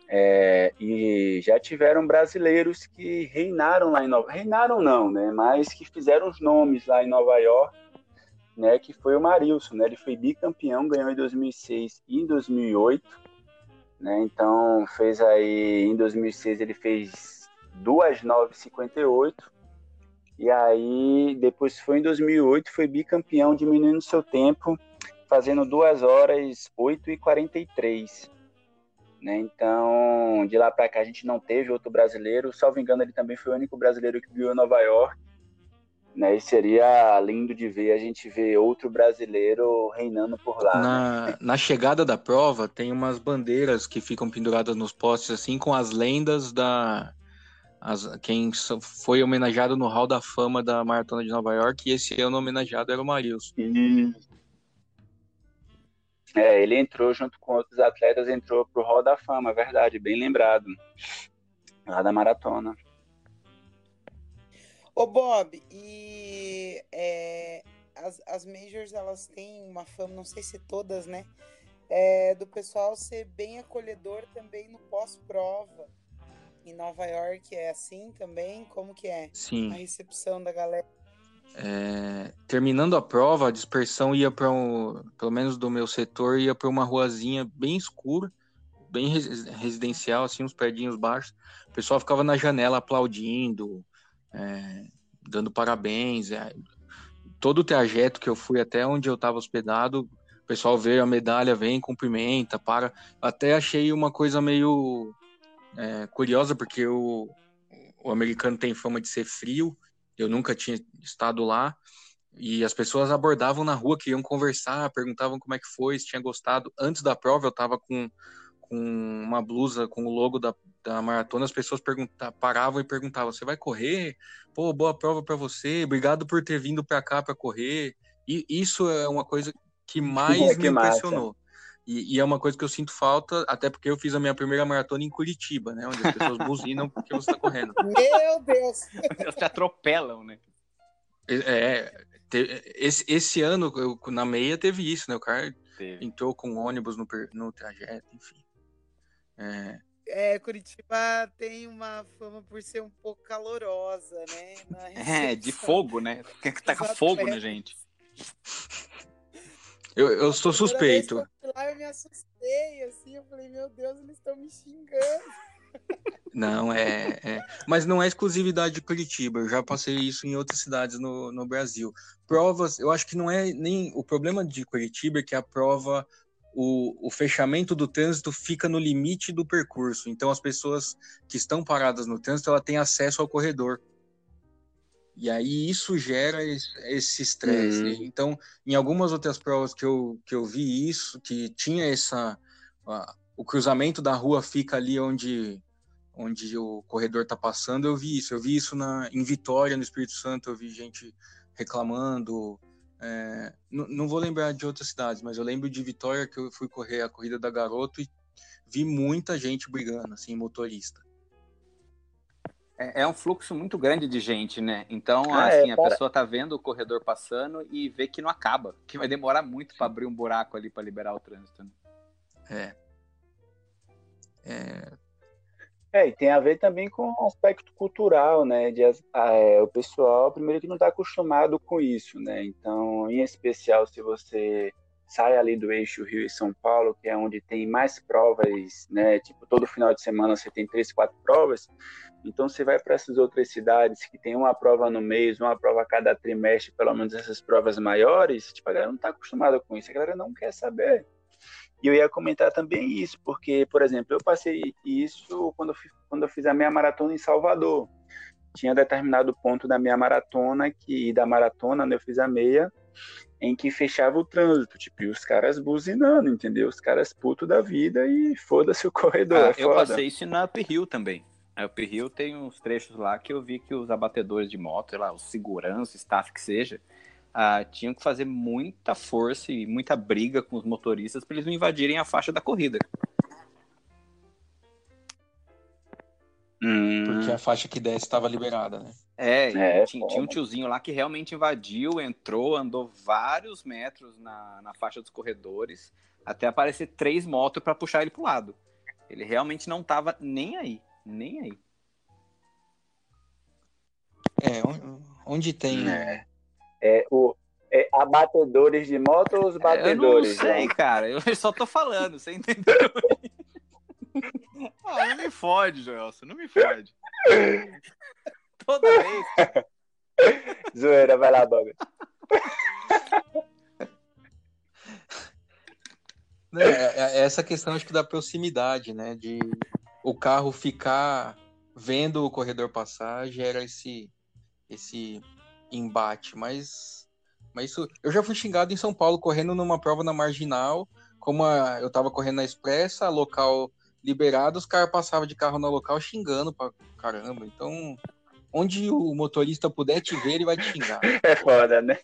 É, e já tiveram brasileiros que reinaram lá em Nova reinaram não, né? Mas que fizeram os nomes lá em Nova York, né? Que foi o Marilson, né? Ele foi bicampeão, ganhou em 2006 e em 2008, né? Então fez aí em 2006 ele fez duas 9,58 e aí depois foi em 2008 foi bicampeão diminuindo seu tempo fazendo 2 horas 8 e 43 né? Então, de lá para cá a gente não teve outro brasileiro. Salvo engano, ele também foi o único brasileiro que viu em Nova York. Né? E seria lindo de ver a gente ver outro brasileiro reinando por lá. Na, né? na chegada da prova, tem umas bandeiras que ficam penduradas nos postes, assim, com as lendas da. As, quem foi homenageado no Hall da Fama da Maratona de Nova York, e esse ano homenageado era o Marilson. É, ele entrou junto com outros atletas, entrou pro Hall da Fama, verdade, bem lembrado. Lá da maratona. Ô Bob, e é, as, as majors elas têm uma fama, não sei se todas, né? É, do pessoal ser bem acolhedor também no pós-prova. Em Nova York é assim também? Como que é? Sim. A recepção da galera. É, terminando a prova, a dispersão ia para um, pelo menos do meu setor, ia para uma ruazinha bem escura, bem residencial, assim, uns predinhos baixos. O pessoal ficava na janela aplaudindo, é, dando parabéns. É. Todo o trajeto que eu fui até onde eu estava hospedado, o pessoal vê a medalha, vem, cumprimenta, para. Até achei uma coisa meio é, curiosa, porque o, o americano tem fama de ser frio eu nunca tinha estado lá. E as pessoas abordavam na rua, queriam conversar, perguntavam como é que foi, se tinha gostado. Antes da prova, eu estava com, com uma blusa com o logo da, da maratona. As pessoas perguntavam, paravam e perguntavam: Você vai correr? Pô, boa prova para você. Obrigado por ter vindo para cá para correr. E isso é uma coisa que mais é, que me impressionou. E, e, é uma coisa que eu sinto falta, até porque eu fiz a minha primeira maratona em Curitiba, né? Onde as pessoas buzinam porque você está correndo. Meu Deus! Eles te atropelam, né? É, esse, esse ano, eu, na meia, teve isso, né? O cara teve. entrou com ônibus no, no trajeto, enfim. É... é, Curitiba tem uma fama por ser um pouco calorosa, né? É, de fogo, né? Quer que taca fogo na gente. Eu, eu sou suspeito. Eu lá, eu me assustei, assim, eu falei, meu Deus, eles estão me xingando. <laughs> Não, é, é, Mas não é exclusividade de Curitiba. Eu já passei isso em outras cidades no, no Brasil. Provas, eu acho que não é nem. O problema de Curitiba é que a prova, o, o fechamento do trânsito fica no limite do percurso. Então as pessoas que estão paradas no trânsito, ela tem acesso ao corredor. E aí isso gera esse estresse. Uhum. Então, em algumas outras provas que eu, que eu vi isso, que tinha essa. Uh, o cruzamento da rua fica ali onde, onde o corredor está passando, eu vi isso. Eu vi isso na, em Vitória, no Espírito Santo, eu vi gente reclamando. É, não, não vou lembrar de outras cidades, mas eu lembro de Vitória que eu fui correr a corrida da Garoto e vi muita gente brigando, assim, motorista. É, é um fluxo muito grande de gente, né? Então, ah, assim, é, a pessoa tá vendo o corredor passando e vê que não acaba, que vai demorar muito para abrir um buraco ali para liberar o trânsito. Né? É. É. É, e tem a ver também com o aspecto cultural, né? De, é, o pessoal, primeiro, que não está acostumado com isso, né? Então, em especial, se você sai ali do eixo Rio e São Paulo, que é onde tem mais provas, né? Tipo, todo final de semana você tem três, quatro provas. Então, você vai para essas outras cidades que tem uma prova no mês, uma prova a cada trimestre, pelo menos essas provas maiores, tipo, a galera não está acostumada com isso, a galera não quer saber. E eu ia comentar também isso, porque, por exemplo, eu passei isso quando eu, fiz, quando eu fiz a minha maratona em Salvador. Tinha determinado ponto da minha maratona, que da maratona, né, eu fiz a meia, em que fechava o trânsito, tipo, e os caras buzinando, entendeu? Os caras puto da vida e foda-se o <laughs> corredor. Ah, é eu passei isso na Up Hill também. A Up Hill tem uns trechos lá que eu vi que os abatedores de moto, sei lá, os segurança, staff que seja, ah, tinham que fazer muita força e muita briga com os motoristas para eles não invadirem a faixa da corrida. Hum. Porque a faixa que desce estava liberada, né? É, é tinha, tinha, um tiozinho lá que realmente invadiu, entrou, andou vários metros na, na faixa dos corredores, até aparecer três motos para puxar ele pro lado. Ele realmente não tava nem aí, nem aí. É, onde tem. É, é o, é, abatedores de moto ou os batedores? Eu não sei, né? cara. Eu só tô falando, você entendeu? <laughs> ah, não me fode, Joelson, não me fode. <laughs> Toda vez. <laughs> Zoeira, vai lá, Bob. É, é, é, essa questão acho que da proximidade, né? De o carro ficar vendo o corredor passar gera esse esse embate, mas mas isso eu já fui xingado em São Paulo correndo numa prova na marginal, como a, eu tava correndo na expressa, local liberado, os caras passavam de carro no local xingando pra caramba. Então, onde o motorista puder te ver, ele vai te xingar. <laughs> É foda, né?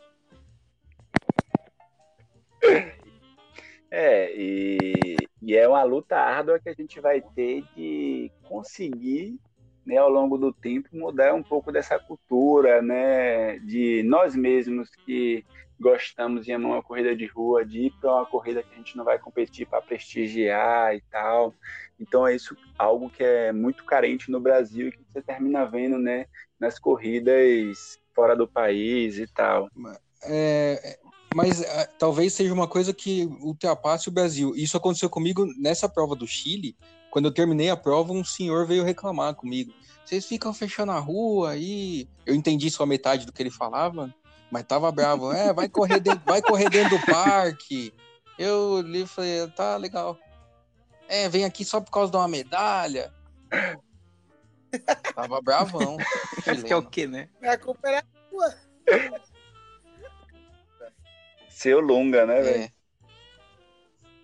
É, e, e, é uma luta árdua que a gente vai ter de conseguir, né, ao longo do tempo, mudar um pouco dessa cultura, né, de nós mesmos que gostamos de amar uma corrida de rua, de ir para uma corrida que a gente não vai competir para prestigiar e tal. Então é isso algo que é muito carente no Brasil e que você termina vendo, né, nas corridas fora do país e tal. É, mas é, talvez seja uma coisa que ultrapasse o Brasil. Isso aconteceu comigo nessa prova do Chile. Quando eu terminei a prova, um senhor veio reclamar comigo. Vocês ficam fechando a rua aí. Eu entendi só metade do que ele falava, mas tava bravo. É, vai correr dentro, vai correr dentro do parque. Eu li falei, tá legal. É, vem aqui só por causa de uma medalha. Tava bravão. <laughs> Acho que é o quê, né? A culpa era tua. Seu longa, né, velho? É.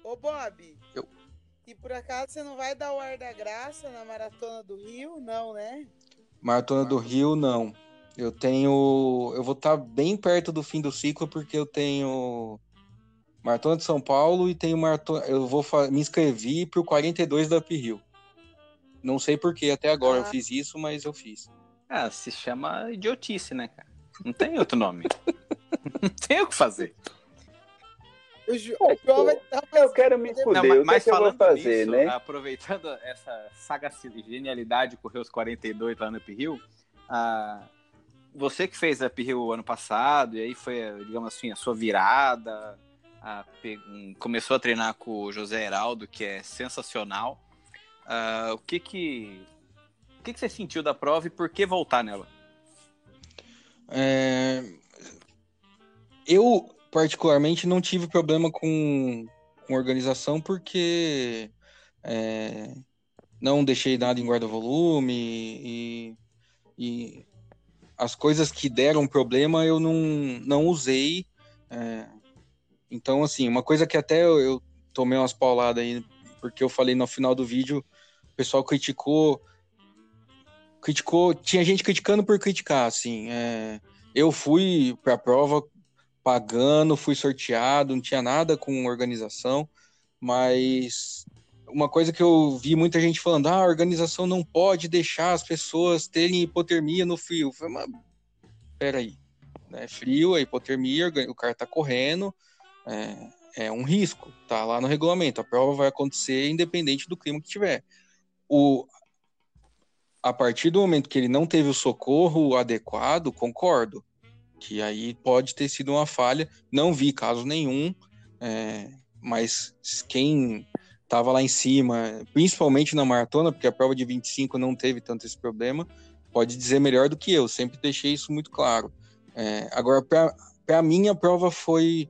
Ô, Bob. Eu... E por acaso você não vai dar o ar da graça na Maratona do Rio? Não, né? Maratona do Rio, não. Eu tenho. Eu vou estar tá bem perto do fim do ciclo, porque eu tenho Maratona de São Paulo e tenho maratona. Eu vou fa... me inscrevi pro 42 da Uphill. Não sei por que até agora ah. eu fiz isso, mas eu fiz. Ah, se chama idiotice, né, cara? Não tem outro nome. <laughs> não tem o que fazer. O João vai Eu quero me fuder, não, mas, que, é que eu vou fazer, nisso, né? Aproveitando <laughs> essa sagacidade, genialidade correr os 42 lá no Uphill, ah, você que fez a Uphill ano passado, e aí foi, digamos assim, a sua virada, a, começou a treinar com o José Heraldo, que é sensacional. Ah, o que que, o que que você sentiu da prova e por que voltar nela? É... Eu, particularmente não tive problema com, com organização porque é, não deixei nada em guarda-volume e, e, as coisas que deram problema eu não, não usei. É, então, assim, uma coisa que até eu, eu tomei umas pauladas aí, porque eu falei no final do vídeo, o pessoal criticou. Criticou. Tinha gente criticando por criticar, assim. É, eu fui para a prova pagando, fui sorteado, não tinha nada com organização, mas uma coisa que eu vi muita gente falando, ah, a organização não pode deixar as pessoas terem hipotermia no frio. Eu falei, mas peraí, é frio, a hipotermia, o cara tá correndo, é, é, um risco, tá lá no regulamento, a prova vai acontecer independente do clima que tiver. O, a partir do momento que ele não teve o socorro adequado, concordo, que aí pode ter sido uma falha. Não vi caso nenhum, é, mas quem estava lá em cima, principalmente na maratona, porque a prova de 25 não teve tanto esse problema, pode dizer melhor do que eu. Sempre deixei isso muito claro. É, agora, para mim, a prova foi.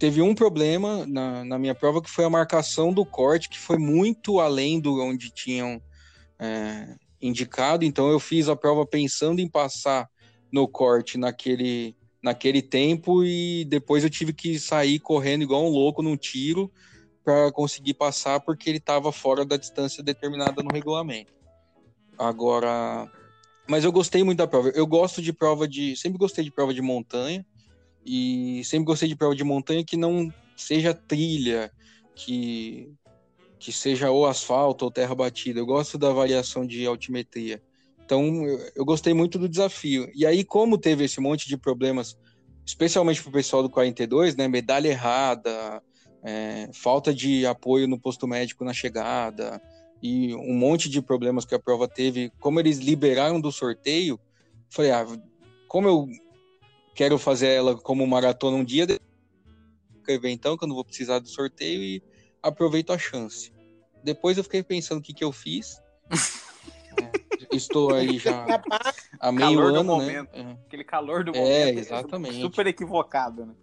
Teve um problema na, na, minha prova que foi a marcação do corte, que foi muito além do onde tinham é, indicado. Então, eu fiz a prova pensando em passar no corte naquele, naquele tempo e depois eu tive que sair correndo igual um louco num tiro para conseguir passar porque ele estava fora da distância determinada no regulamento. Agora, mas eu gostei muito da prova. Eu gosto de prova de, sempre gostei de prova de montanha e sempre gostei de prova de montanha que não seja trilha, que que seja ou asfalto ou terra batida. Eu gosto da variação de altimetria. Então, eu, gostei muito do desafio. E aí, como teve esse monte de problemas, especialmente para o pessoal do 42, né? Medalha errada, é, falta de apoio no posto médico na chegada e um monte de problemas que a prova teve. Como eles liberaram do sorteio, falei, ah, como eu quero fazer ela como maratona um dia, escrever então, que eu não vou precisar do sorteio e aproveito a chance. Depois eu fiquei pensando o que, que eu fiz. <laughs> é, estou aí já <laughs> há meio calor ano, do né? momento. É. Aquele calor do É, momento. exatamente. Super equivocado, né?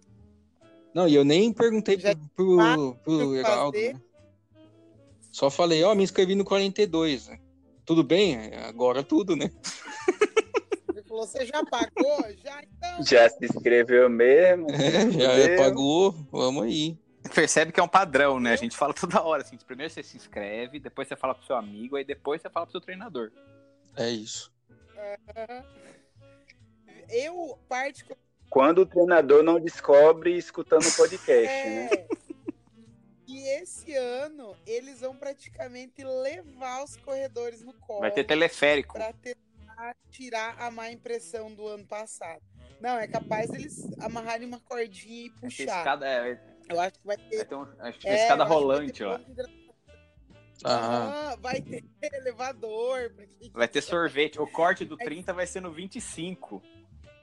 Não, e eu nem perguntei Já pro, pro, pro Heraldo, né? Só falei, ó, me inscrevi no 42. né? Tudo bem? É, Agora tudo, né? <laughs> Você já pagou? Já então. Já se inscreveu mesmo? <laughs> É, já pagou, vamos aí. Percebe que é um padrão, né? A gente fala toda hora, assim, primeiro você se inscreve, depois você fala pro seu amigo, aí depois você fala pro seu treinador. É isso. Eu, particularmente. Quando o treinador não descobre escutando o podcast, né? É. E esse ano eles vão praticamente levar os corredores no colo Vai ter teleférico. para tentar tirar a má impressão do ano passado. Não, é capaz deles amarrarem uma cordinha e ter puxar. escada, é, Eu acho que vai vai ter. ter um, acho que é, uma eu escada rolante ter lá. Ah, vai ter elevador. Vai ter sorvete. O corte do 30 vai ser no 25.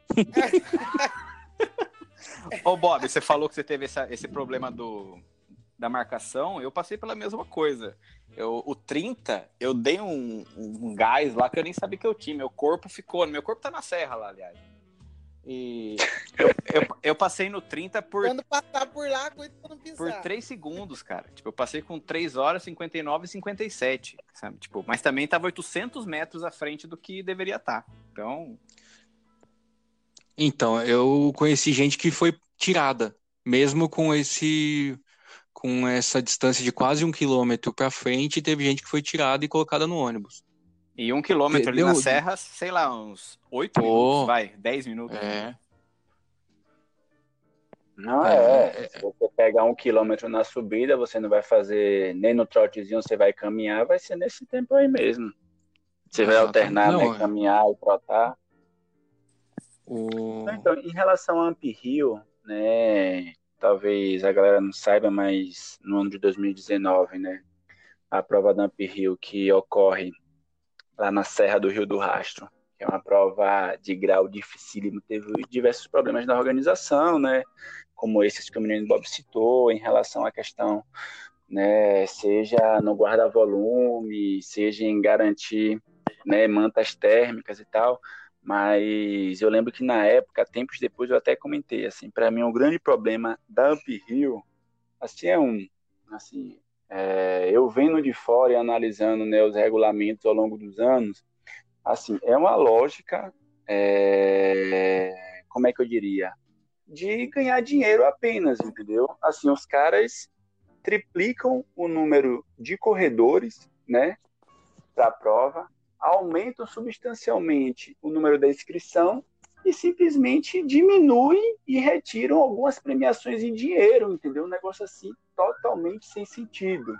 <laughs> Ô, Bob, você falou que você teve essa- esse problema do, da marcação. Eu passei pela mesma coisa. Eu, o 30, eu dei um, um gás lá que eu nem sabia que eu tinha. Meu corpo ficou. Meu corpo tá na serra lá, aliás. E <laughs> eu, eu, eu passei no 30 por, Quando passar por lá, cuida pra não pisar. por 3 segundos, cara. Tipo, eu passei com 3 horas, 59 e 57, sabe? Tipo, mas também tava 800 metros à frente do que deveria estar. Então, então, eu conheci gente que foi tirada, mesmo com esse com essa distância de quase um quilômetro para frente, teve gente que foi tirada e colocada no ônibus. E um quilômetro ali Deu- na serra, sei lá, uns 8 Pô. minutos, vai, 10 minutos. É, Não É, é. Se você pegar um quilômetro na subida, você não vai fazer nem no trotezinho, você vai caminhar, vai ser nesse tempo aí mesmo. Você vai alternar, Não, né? é. Caminhar e trotar. o... Então, em relação a Amp Hill, né? Talvez a galera não saiba, mas no ano de 2019, né? A prova da Amp Hill que ocorre lá na Serra do Rio do Rastro, que é uma prova de grau dificílimo, teve diversos problemas na organização, né? Como esses que o menino Bob citou, em relação à questão, né? Seja no guarda-volume, seja em garantir né, mantas térmicas e tal. Mas eu lembro que na época, tempos depois, eu até comentei, assim, para mim o grande problema da Uphill, assim, é um, assim, é, eu vendo de fora e analisando né, os regulamentos ao longo dos anos, assim, é uma lógica, é, como é que eu diria, de ganhar dinheiro apenas, entendeu? Assim, os caras triplicam o número de corredores, né, para a prova, aumentam substancialmente o número da inscrição e simplesmente diminuem e retiram algumas premiações em dinheiro, entendeu? Um negócio assim totalmente sem sentido.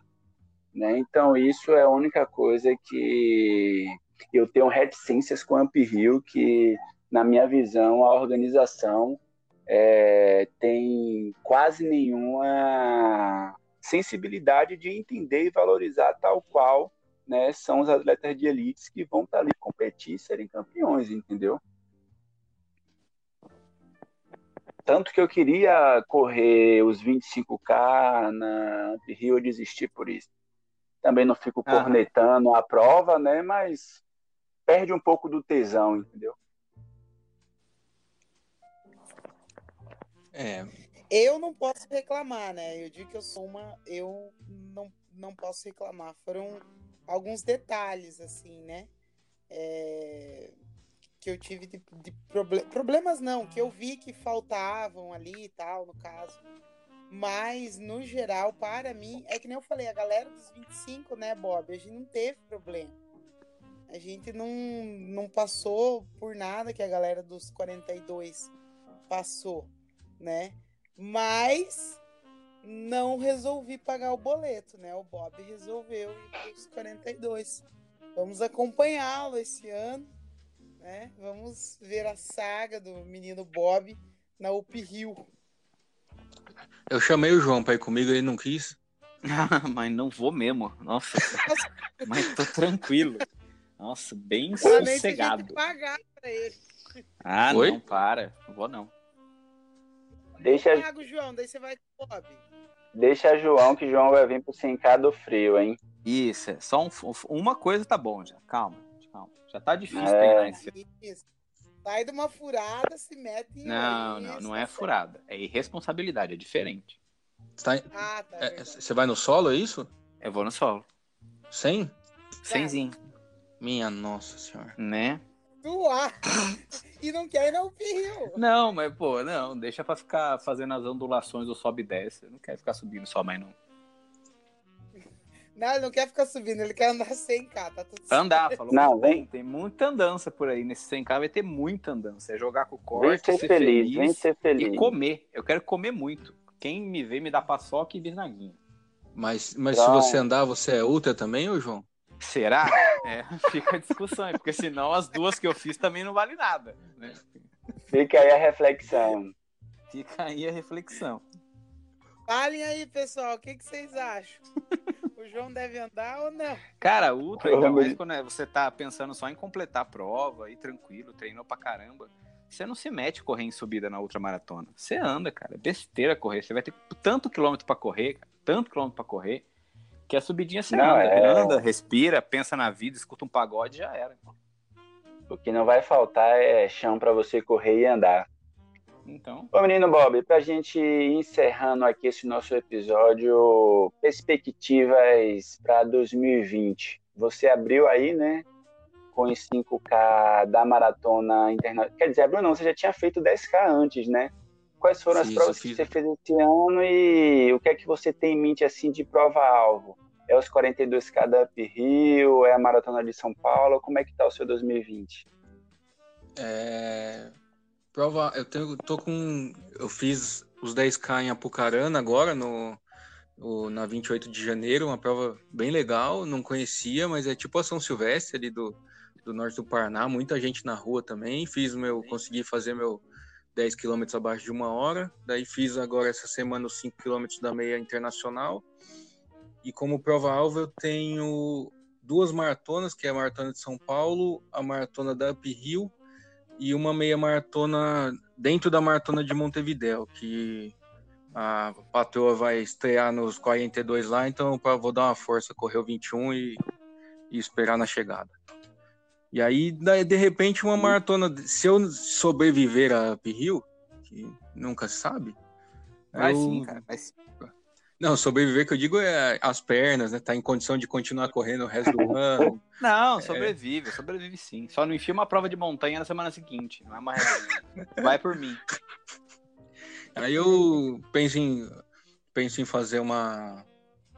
Né? Então, isso é a única coisa que eu tenho reticências com a Amp Hill, que, na minha visão, a organização é, tem quase nenhuma sensibilidade de entender e valorizar tal qual né, são os atletas de elite que vão estar ali competir e serem campeões, entendeu? Tanto que eu queria correr os 25K na Rio, eu desisti por isso. Também não fico Aham. cornetando a prova, né? Mas perde um pouco do tesão, entendeu? É, Eu não posso reclamar, né? Eu digo que eu sou uma. Eu não, não posso reclamar. Foram alguns detalhes, assim, né? É, que eu tive de, de proble- problemas, não, que eu vi que faltavam ali e tal, no caso. Mas, no geral, para mim, é que nem eu falei, a galera dos 25, né, Bob? A gente não teve problema. A gente não, não passou por nada que a galera dos 42 passou, né? Mas não resolvi pagar o boleto, né? O Bob resolveu ir pros 42. vamos acompanhá-lo esse ano, né? Vamos ver a saga do menino Bob na UP Rio. Eu chamei o João pra ir comigo, ele não quis. <laughs> mas não vou mesmo. Nossa, <laughs> mas tô tranquilo. Nossa, bem Também sossegado. pagar pra ele. Ah, Oi? não, para. Não vou não. Deixa, Paga o João, daí você vai com o Bob. Deixa João, que João vai vir pro 5K do frio, hein? Isso, é só um- uma coisa tá bom já. Calma, calma. Já tá difícil É. treinar esse Isso. Sai de uma furada, se mete em Não, não, não tá é certo. furada. É irresponsabilidade, é diferente. Tá- Ah, tá. é, verdade. você vai no solo, é isso? Eu vou no solo. Sem? Semzinho, Minha nossa senhora. né? Ah, E não quer ir UP Rio. Não, mas, pô, não, deixa pra ficar fazendo as ondulações do sobe e desce. Eu não quero ficar subindo só mais, não. Não, ele não quer ficar subindo, ele quer andar sem cá, tá tudo certo. Andar, falou. Não, vem. Tem muita andança por aí. Nesse 100k vai ter muita andança. É jogar com o Vem corte, ser feliz, vem ser feliz. e comer. Eu quero comer muito. Quem me vê me dá paçoca e bisnaguinha. Mas, mas se você andar, você é ultra também, ô João? Será? É, <laughs> fica a discussão aí, porque senão as duas que eu fiz também não vale nada. Né? Fica aí a reflexão. Fica aí a reflexão. Falem aí, pessoal, o que, que vocês acham? O João deve andar ou não? Cara, ultra, ainda mais quando é- você tá pensando só em completar a prova, e tranquilo, treinou pra caramba. Você não se mete correr em subida na ultramaratona. Você anda, cara. É besteira correr. Você vai ter tanto quilômetro pra correr, cara, tanto quilômetro pra correr, que a subidinha você Não, anda, é. anda, respira, pensa na vida, escuta um pagode e já era. O que não vai faltar é chão pra você correr e andar. Então, Ô, menino Bob, pra gente ir encerrando aqui esse nosso episódio, perspectivas para 2020. Você abriu aí, né? Com os 5K da maratona internacional. Quer dizer, abriu não, você já tinha feito 10K antes, né? Quais foram as Fiz, provas que você fez esse ano e o que é que você tem em mente assim de prova-alvo? É os 42K da Up Rio? É a maratona de São Paulo? Como é que tá o seu 2020? É, prova, eu tenho, tô com, eu fiz os 10k em Apucarana agora no, o- na 28 de janeiro, uma prova bem legal, não conhecia, mas é tipo a São Silvestre ali do, do norte do Paraná, muita gente na rua também. Fiz o meu, consegui fazer meu 10 quilômetros abaixo de uma hora. Daí fiz agora essa semana os 5 quilômetros da meia internacional. E como prova-alvo eu tenho duas maratonas, que é a maratona de São Paulo, a maratona da Up Rio e uma meia maratona dentro da maratona de Montevidéu, que a patroa vai estrear nos 42 lá, então vou dar uma força, correr o 21 e, e esperar na chegada. E aí, de repente, uma maratona, se eu sobreviver a Up Rio, que nunca se sabe, vai eu- sim, cara. Vai sim. não, sobreviver que eu digo é as pernas, né? Tá em condição de continuar correndo o resto do <laughs> ano. Não, sobrevive, sobrevive sim. Só não enfia uma prova de montanha na semana seguinte. Não é uma regra. Vai por mim. <laughs> Aí eu penso em, penso em fazer uma,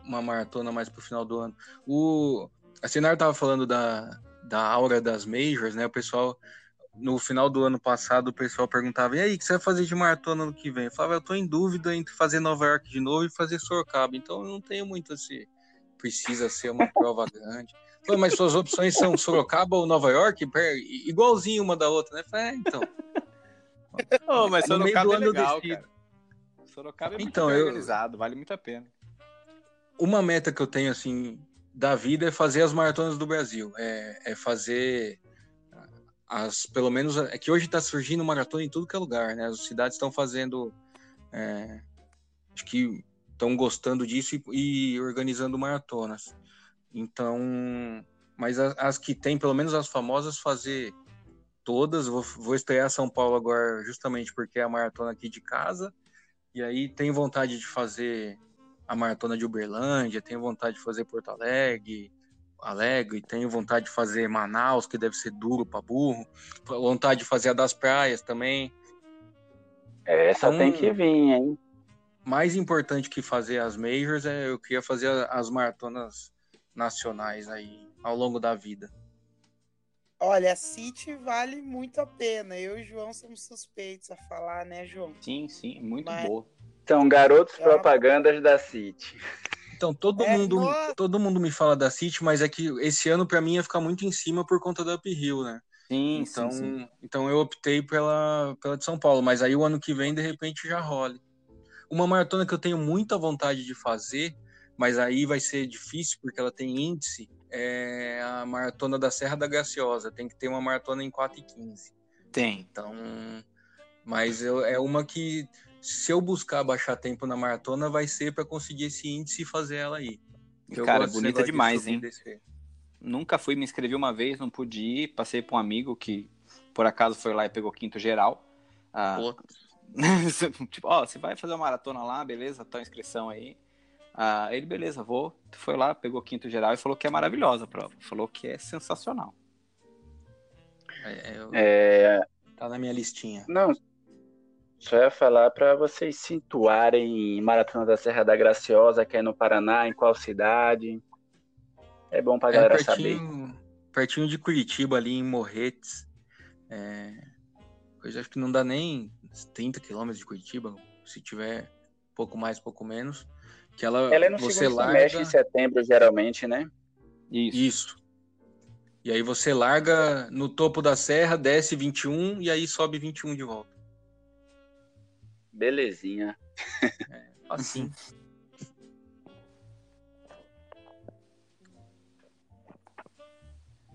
uma maratona mais pro final do ano. O, a Sinara tava falando da, da aura das majors, né? O pessoal, no final do ano passado, o pessoal perguntava, e aí, o que você vai fazer de maratona ano que vem? Eu falava, eu tô em dúvida entre fazer Nova York de novo e fazer Sorocaba. Então eu não tenho muito esse, precisa ser uma prova grande. Falei, mas suas opções são Sorocaba ou Nova York? Igualzinho uma da outra, né? Falei, é, então. <laughs> Ô, mas No meio Sorocaba do é ano eu legal, cara. Sorocaba é muito Então, eu- organizado, vale muito a pena. uma meta que eu tenho assim da vida é fazer as maratonas do Brasil, é, é fazer as pelo menos é que hoje está surgindo maratona em tudo que é lugar, né? As cidades estão fazendo, é, acho que estão gostando disso e, e organizando maratonas. Então, mas as, as que tem, pelo menos as famosas, fazer todas. Vou, vou estrear São Paulo agora, justamente porque é a maratona aqui de casa. E aí tenho vontade de fazer a maratona de Uberlândia, tenho vontade de fazer Porto Alegre, Alegre, tenho vontade de fazer Manaus, que deve ser duro para burro, vontade de fazer a das praias também. Essa Então- tem que vir, hein? Mais importante que fazer as majors é eu queria fazer as maratonas nacionais aí ao longo da vida. Olha, a City vale muito a pena. Eu e o João somos suspeitos a falar, né, João? Sim, sim, muito Mas- boa. São garotos É propagandas da City. Então, todo, É, mundo, nossa. todo mundo me fala da City, mas é que esse ano pra mim ia ficar muito em cima por conta da Uphill, né? Sim, Então, sim, sim. então eu optei pela, pela de São Paulo, mas aí o ano que vem, de repente, já role. Uma maratona que eu tenho muita vontade de fazer, mas aí vai ser difícil porque ela tem índice, é a maratona da Serra da Graciosa. Tem que ter uma maratona em 4 e 15. Tem. Então, mas eu- é uma que se eu buscar baixar tempo na maratona, vai ser para conseguir esse índice e fazer ela aí. Eu Cara, bonita demais, hein? descer. Nunca fui, me inscrevi uma vez, não pude ir. Passei para um amigo que, por acaso, foi lá e pegou quinto geral. Ah, Pô, <laughs> tipo, ó, você vai fazer uma maratona lá, beleza? Tá a inscrição aí. Ah, ele, beleza, vou. Foi lá, pegou quinto geral e falou que é maravilhosa a prova. Falou que é sensacional. é- é- É, tá na minha listinha. não, só ia falar para vocês se situarem em Maratona da Serra da Graciosa, que é no Paraná, em qual cidade. É bom pra É galera saber. pertinho, pertinho de Curitiba, ali em Morretes. É, coisa acho que não dá nem 30 quilômetros de Curitiba, se tiver pouco mais, pouco menos. Que ela, Ela é no você segundo larga. semestre, em setembro, geralmente, né? Isso. Isso. E aí você larga no topo da serra, desce 21 e aí sobe 21 de volta. Belezinha. Assim. <laughs>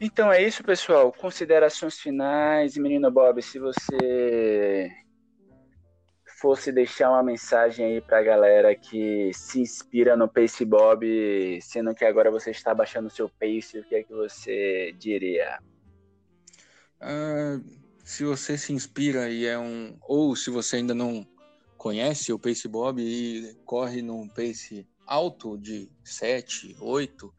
Então é isso, pessoal. Considerações finais. Menino Bob, se você fosse deixar uma mensagem aí pra galera que se inspira no Pace Bob, sendo que agora você está baixando o seu pace, o que é que você diria? Ah, se você se inspira e é um. Ou se você ainda não conhece o Pace Bob e corre num pace alto de 7, 8,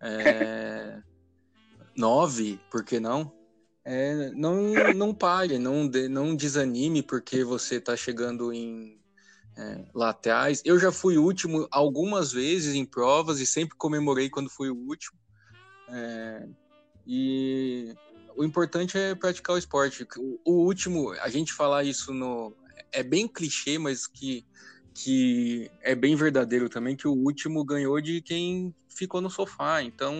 é, <laughs> 9, por que não? É, não, não pare, não, de- não desanime porque você está chegando em é, laterais. Eu já fui último algumas vezes em provas e sempre comemorei quando fui o último. É, e o importante é praticar o esporte. O, o último, a gente falar isso no. É bem clichê, mas que, que é bem verdadeiro também, que o último ganhou de quem ficou no sofá. Então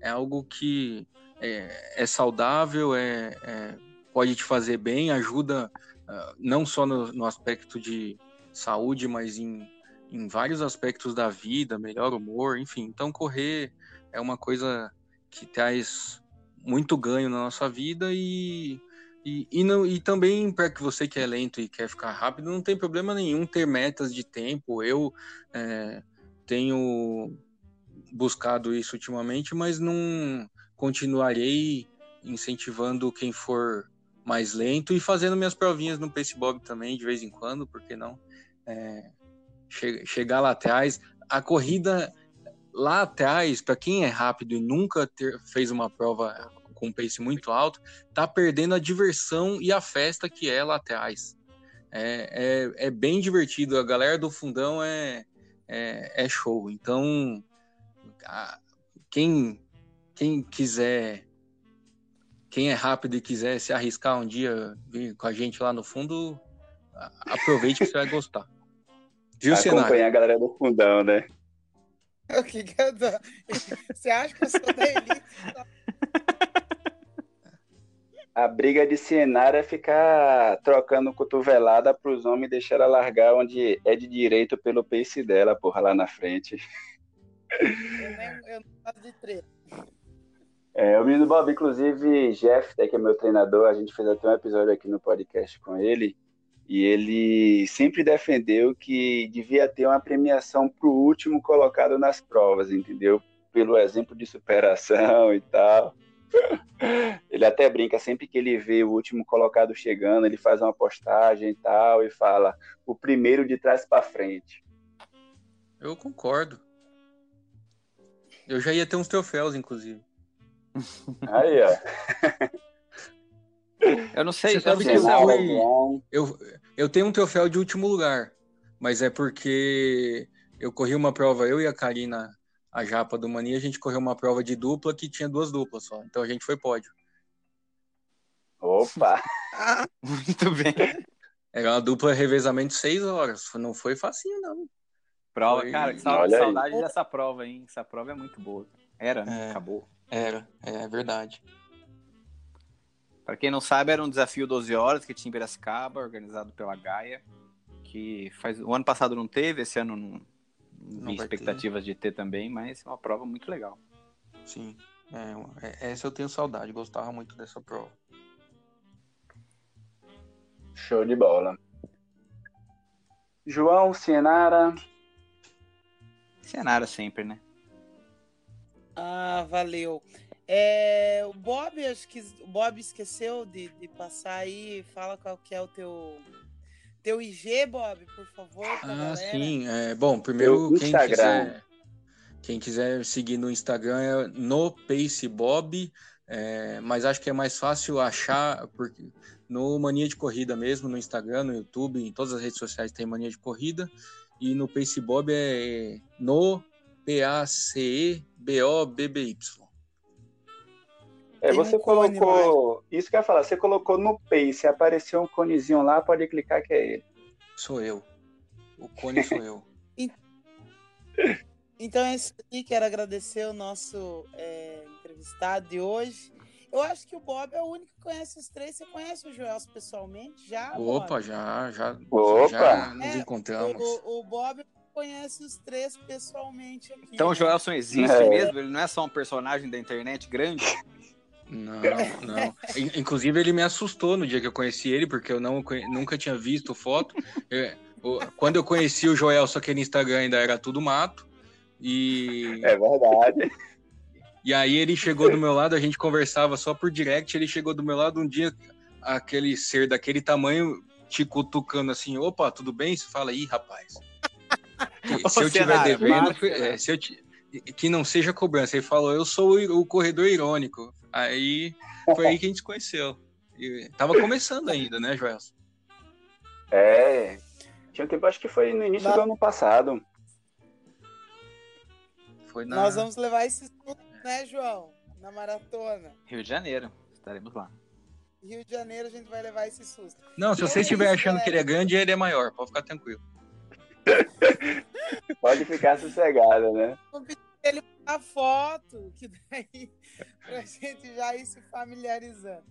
é algo que é, é saudável, é, é- pode te fazer bem, ajuda ah, não só no, no aspecto de saúde, mas em, em vários aspectos da vida, melhor humor, enfim. Então correr é uma coisa que traz muito ganho na nossa vida e, e, e, não, e também para que você que é lento e quer ficar rápido, não tem problema nenhum ter metas de tempo. Eu é, tenho buscado isso ultimamente, mas não continuarei incentivando quem for mais lento e fazendo minhas provinhas no Pace Bob também, de vez em quando, porque não? É, che- chegar lá atrás. A corrida lá atrás, para quem é rápido e nunca ter- fez uma prova com um pace muito alto, tá perdendo a diversão e a festa que é lá atrás. É, é, é bem divertido. A galera do fundão é, é, é show. Então, a- quem, quem quiser, quem é rápido e quiser se arriscar um dia vir com a gente lá no fundo, aproveite que você vai gostar. Viu, cenário? Acompanhar a galera do fundão, né? O que que eu. <laughs> Você acha que eu sou da elite? <laughs> A briga de cenário é ficar trocando cotovelada pros homens e deixar ela largar onde é de direito pelo pace dela, porra, lá na frente. Eu, nem, eu não gosto de treta. É, o menino Bob, inclusive, Jeff, né, que é meu treinador, a gente fez até um episódio aqui no podcast com ele, e ele sempre defendeu que devia ter uma premiação pro último colocado nas provas, entendeu? Pelo exemplo de superação e tal. Ele até brinca, sempre que ele vê o último colocado chegando, ele faz uma postagem e tal, e fala, o primeiro de trás para frente. Eu concordo. Eu já ia ter uns troféus, inclusive. <laughs> Aí, ó. Eu não sei, Você eu sabe não que sei eu é. Eu, eu tenho um troféu de último lugar, mas é porque eu corri uma prova, eu e a Karina, a japa do Mania, a gente correu uma prova de dupla que tinha duas duplas só. Então a gente foi pódio. Opa! <laughs> Muito bem. Era uma dupla revezamento seis horas. Não foi facinho, não. Prova, Foi- cara, que sa- Olha aí. saudade dessa prova, hein? Essa prova é muito boa. Era, né? É. Acabou. Era, é verdade. Pra quem não sabe, era um desafio 12 horas que tinha em Piracicaba, organizado pela Gaia, que faz o ano passado não teve, esse ano não, não vi vai ter. expectativas de ter também, mas é uma prova muito legal. Sim. É, é- essa eu tenho saudade, gostava muito dessa prova. Show de bola. João Cienara, Cenário sempre, né? Ah, valeu. É, o Bob, acho que o Bob esqueceu de, de passar aí. Fala qual que é o teu teu IG, Bob, por favor, Ah, galera. sim. É, bom, primeiro, Meu quem Instagram. quiser, quem quiser seguir no Instagram é no PaceBob, é, mas acho que é mais fácil achar porque no Mania de Corrida mesmo, no Instagram, no YouTube, em todas as redes sociais tem Mania de Corrida, e no PaceBob é no P-A-C-E-B-O-B-B-Y. É, você um colocou. Isso que eu ia falar, você colocou no Pace, apareceu um conezinho lá, pode clicar que é ele. Sou eu. O cone sou eu. <laughs> Então é isso aí, quero agradecer o nosso é, entrevistado de hoje. Eu acho que o Bob é o único que conhece os três. Você conhece o Joel pessoalmente? Já? Opa, Bob? já, já, Opa! já nos É, encontramos. O, o Bob conhece os três pessoalmente aqui. Então o? Joelson existe É. mesmo? Ele não é só um personagem da internet grande? <laughs> Não, não. In- Inclusive, ele me assustou no dia que eu conheci ele, porque eu não, nunca tinha visto foto. É, o- quando eu conheci o Joel, só que no Instagram ainda era tudo mato. E, É verdade. e aí ele chegou do meu lado, a gente conversava só por direct. Ele chegou do meu lado um dia, aquele ser daquele tamanho, te cutucando assim: opa, tudo bem? Você fala, ih, rapaz. se eu tiver devendo, é, Senara. se eu ti- que não seja cobrança. Ele falou, eu sou o, o corredor irônico. Aí foi aí que a gente se conheceu. E tava começando ainda, né, Joel? É. Tinha um tempo, acho que foi no início Na- do ano passado. Foi na. Nós vamos levar esse estudo, né, João? Na maratona. Rio de Janeiro. Estaremos lá. Rio de Janeiro a gente vai levar esse susto. Não, se Então você é estiver isso, achando que ele é grande, ele é maior. Pode ficar tranquilo. <laughs> Pode ficar sossegada, né? Ele a foto, que daí <laughs> pra gente já ir se familiarizando.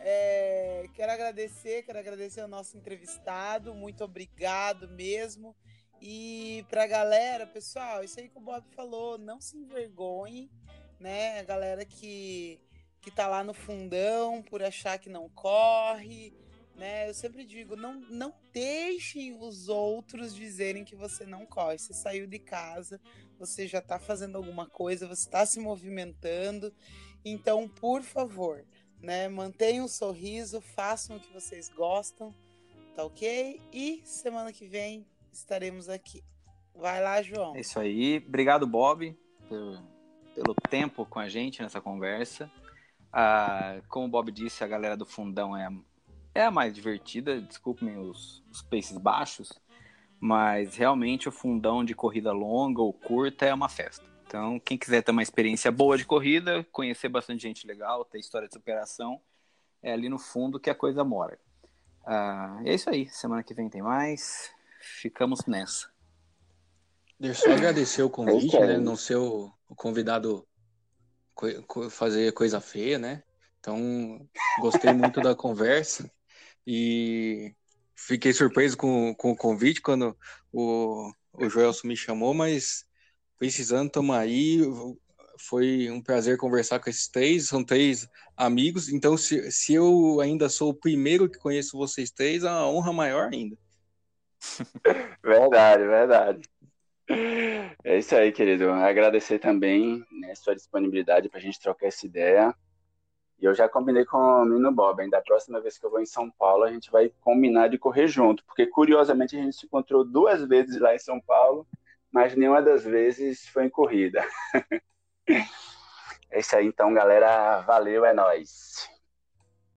É, quero agradecer, quero agradecer ao nosso entrevistado, muito obrigado mesmo. E pra galera, pessoal, isso aí que o Bob falou, não se envergonhe, né? A galera que, que tá lá no fundão por achar que não corre, né? Eu sempre digo, não, não deixem os outros dizerem que você não corre. Você saiu de casa, você já tá fazendo alguma coisa, você está se movimentando. Então, por favor, né? Mantenham o sorriso, façam o que vocês gostam, tá ok? E semana que vem estaremos aqui. Vai lá, João. É isso aí. Obrigado, Bob, pelo, pelo tempo com a gente nessa conversa. Ah, como o Bob disse, a galera do fundão é, é a mais divertida. Desculpem os, os baixos, mas realmente o fundão de corrida longa ou curta é uma festa. Então, quem quiser ter uma experiência boa de corrida, conhecer bastante gente legal, ter história de superação, é ali no fundo que a coisa mora. Ah, é isso aí. Semana que vem tem mais. Ficamos nessa. Deixa eu só agradecer o convite, Ok. né? Não ser o, o convidado co- co- fazer coisa feia, né? Então, gostei muito da conversa e fiquei surpreso com, com o convite quando o, o Joelson me chamou, mas precisando, estamos aí. Foi um prazer conversar com esses três, são três amigos, então se, se eu ainda sou o primeiro que conheço vocês três, é uma honra maior ainda. <laughs> Verdade, verdade. É isso aí, querido. Agradecer também né, sua disponibilidade para a gente trocar essa ideia. E eu já combinei com o Menino Bob. Ainda próxima vez que eu vou em São Paulo, a gente vai combinar de correr junto. Porque, curiosamente, a gente se encontrou duas vezes lá em São Paulo, mas nenhuma das vezes foi em corrida. <laughs> É isso aí, então, galera. Valeu, é nóis.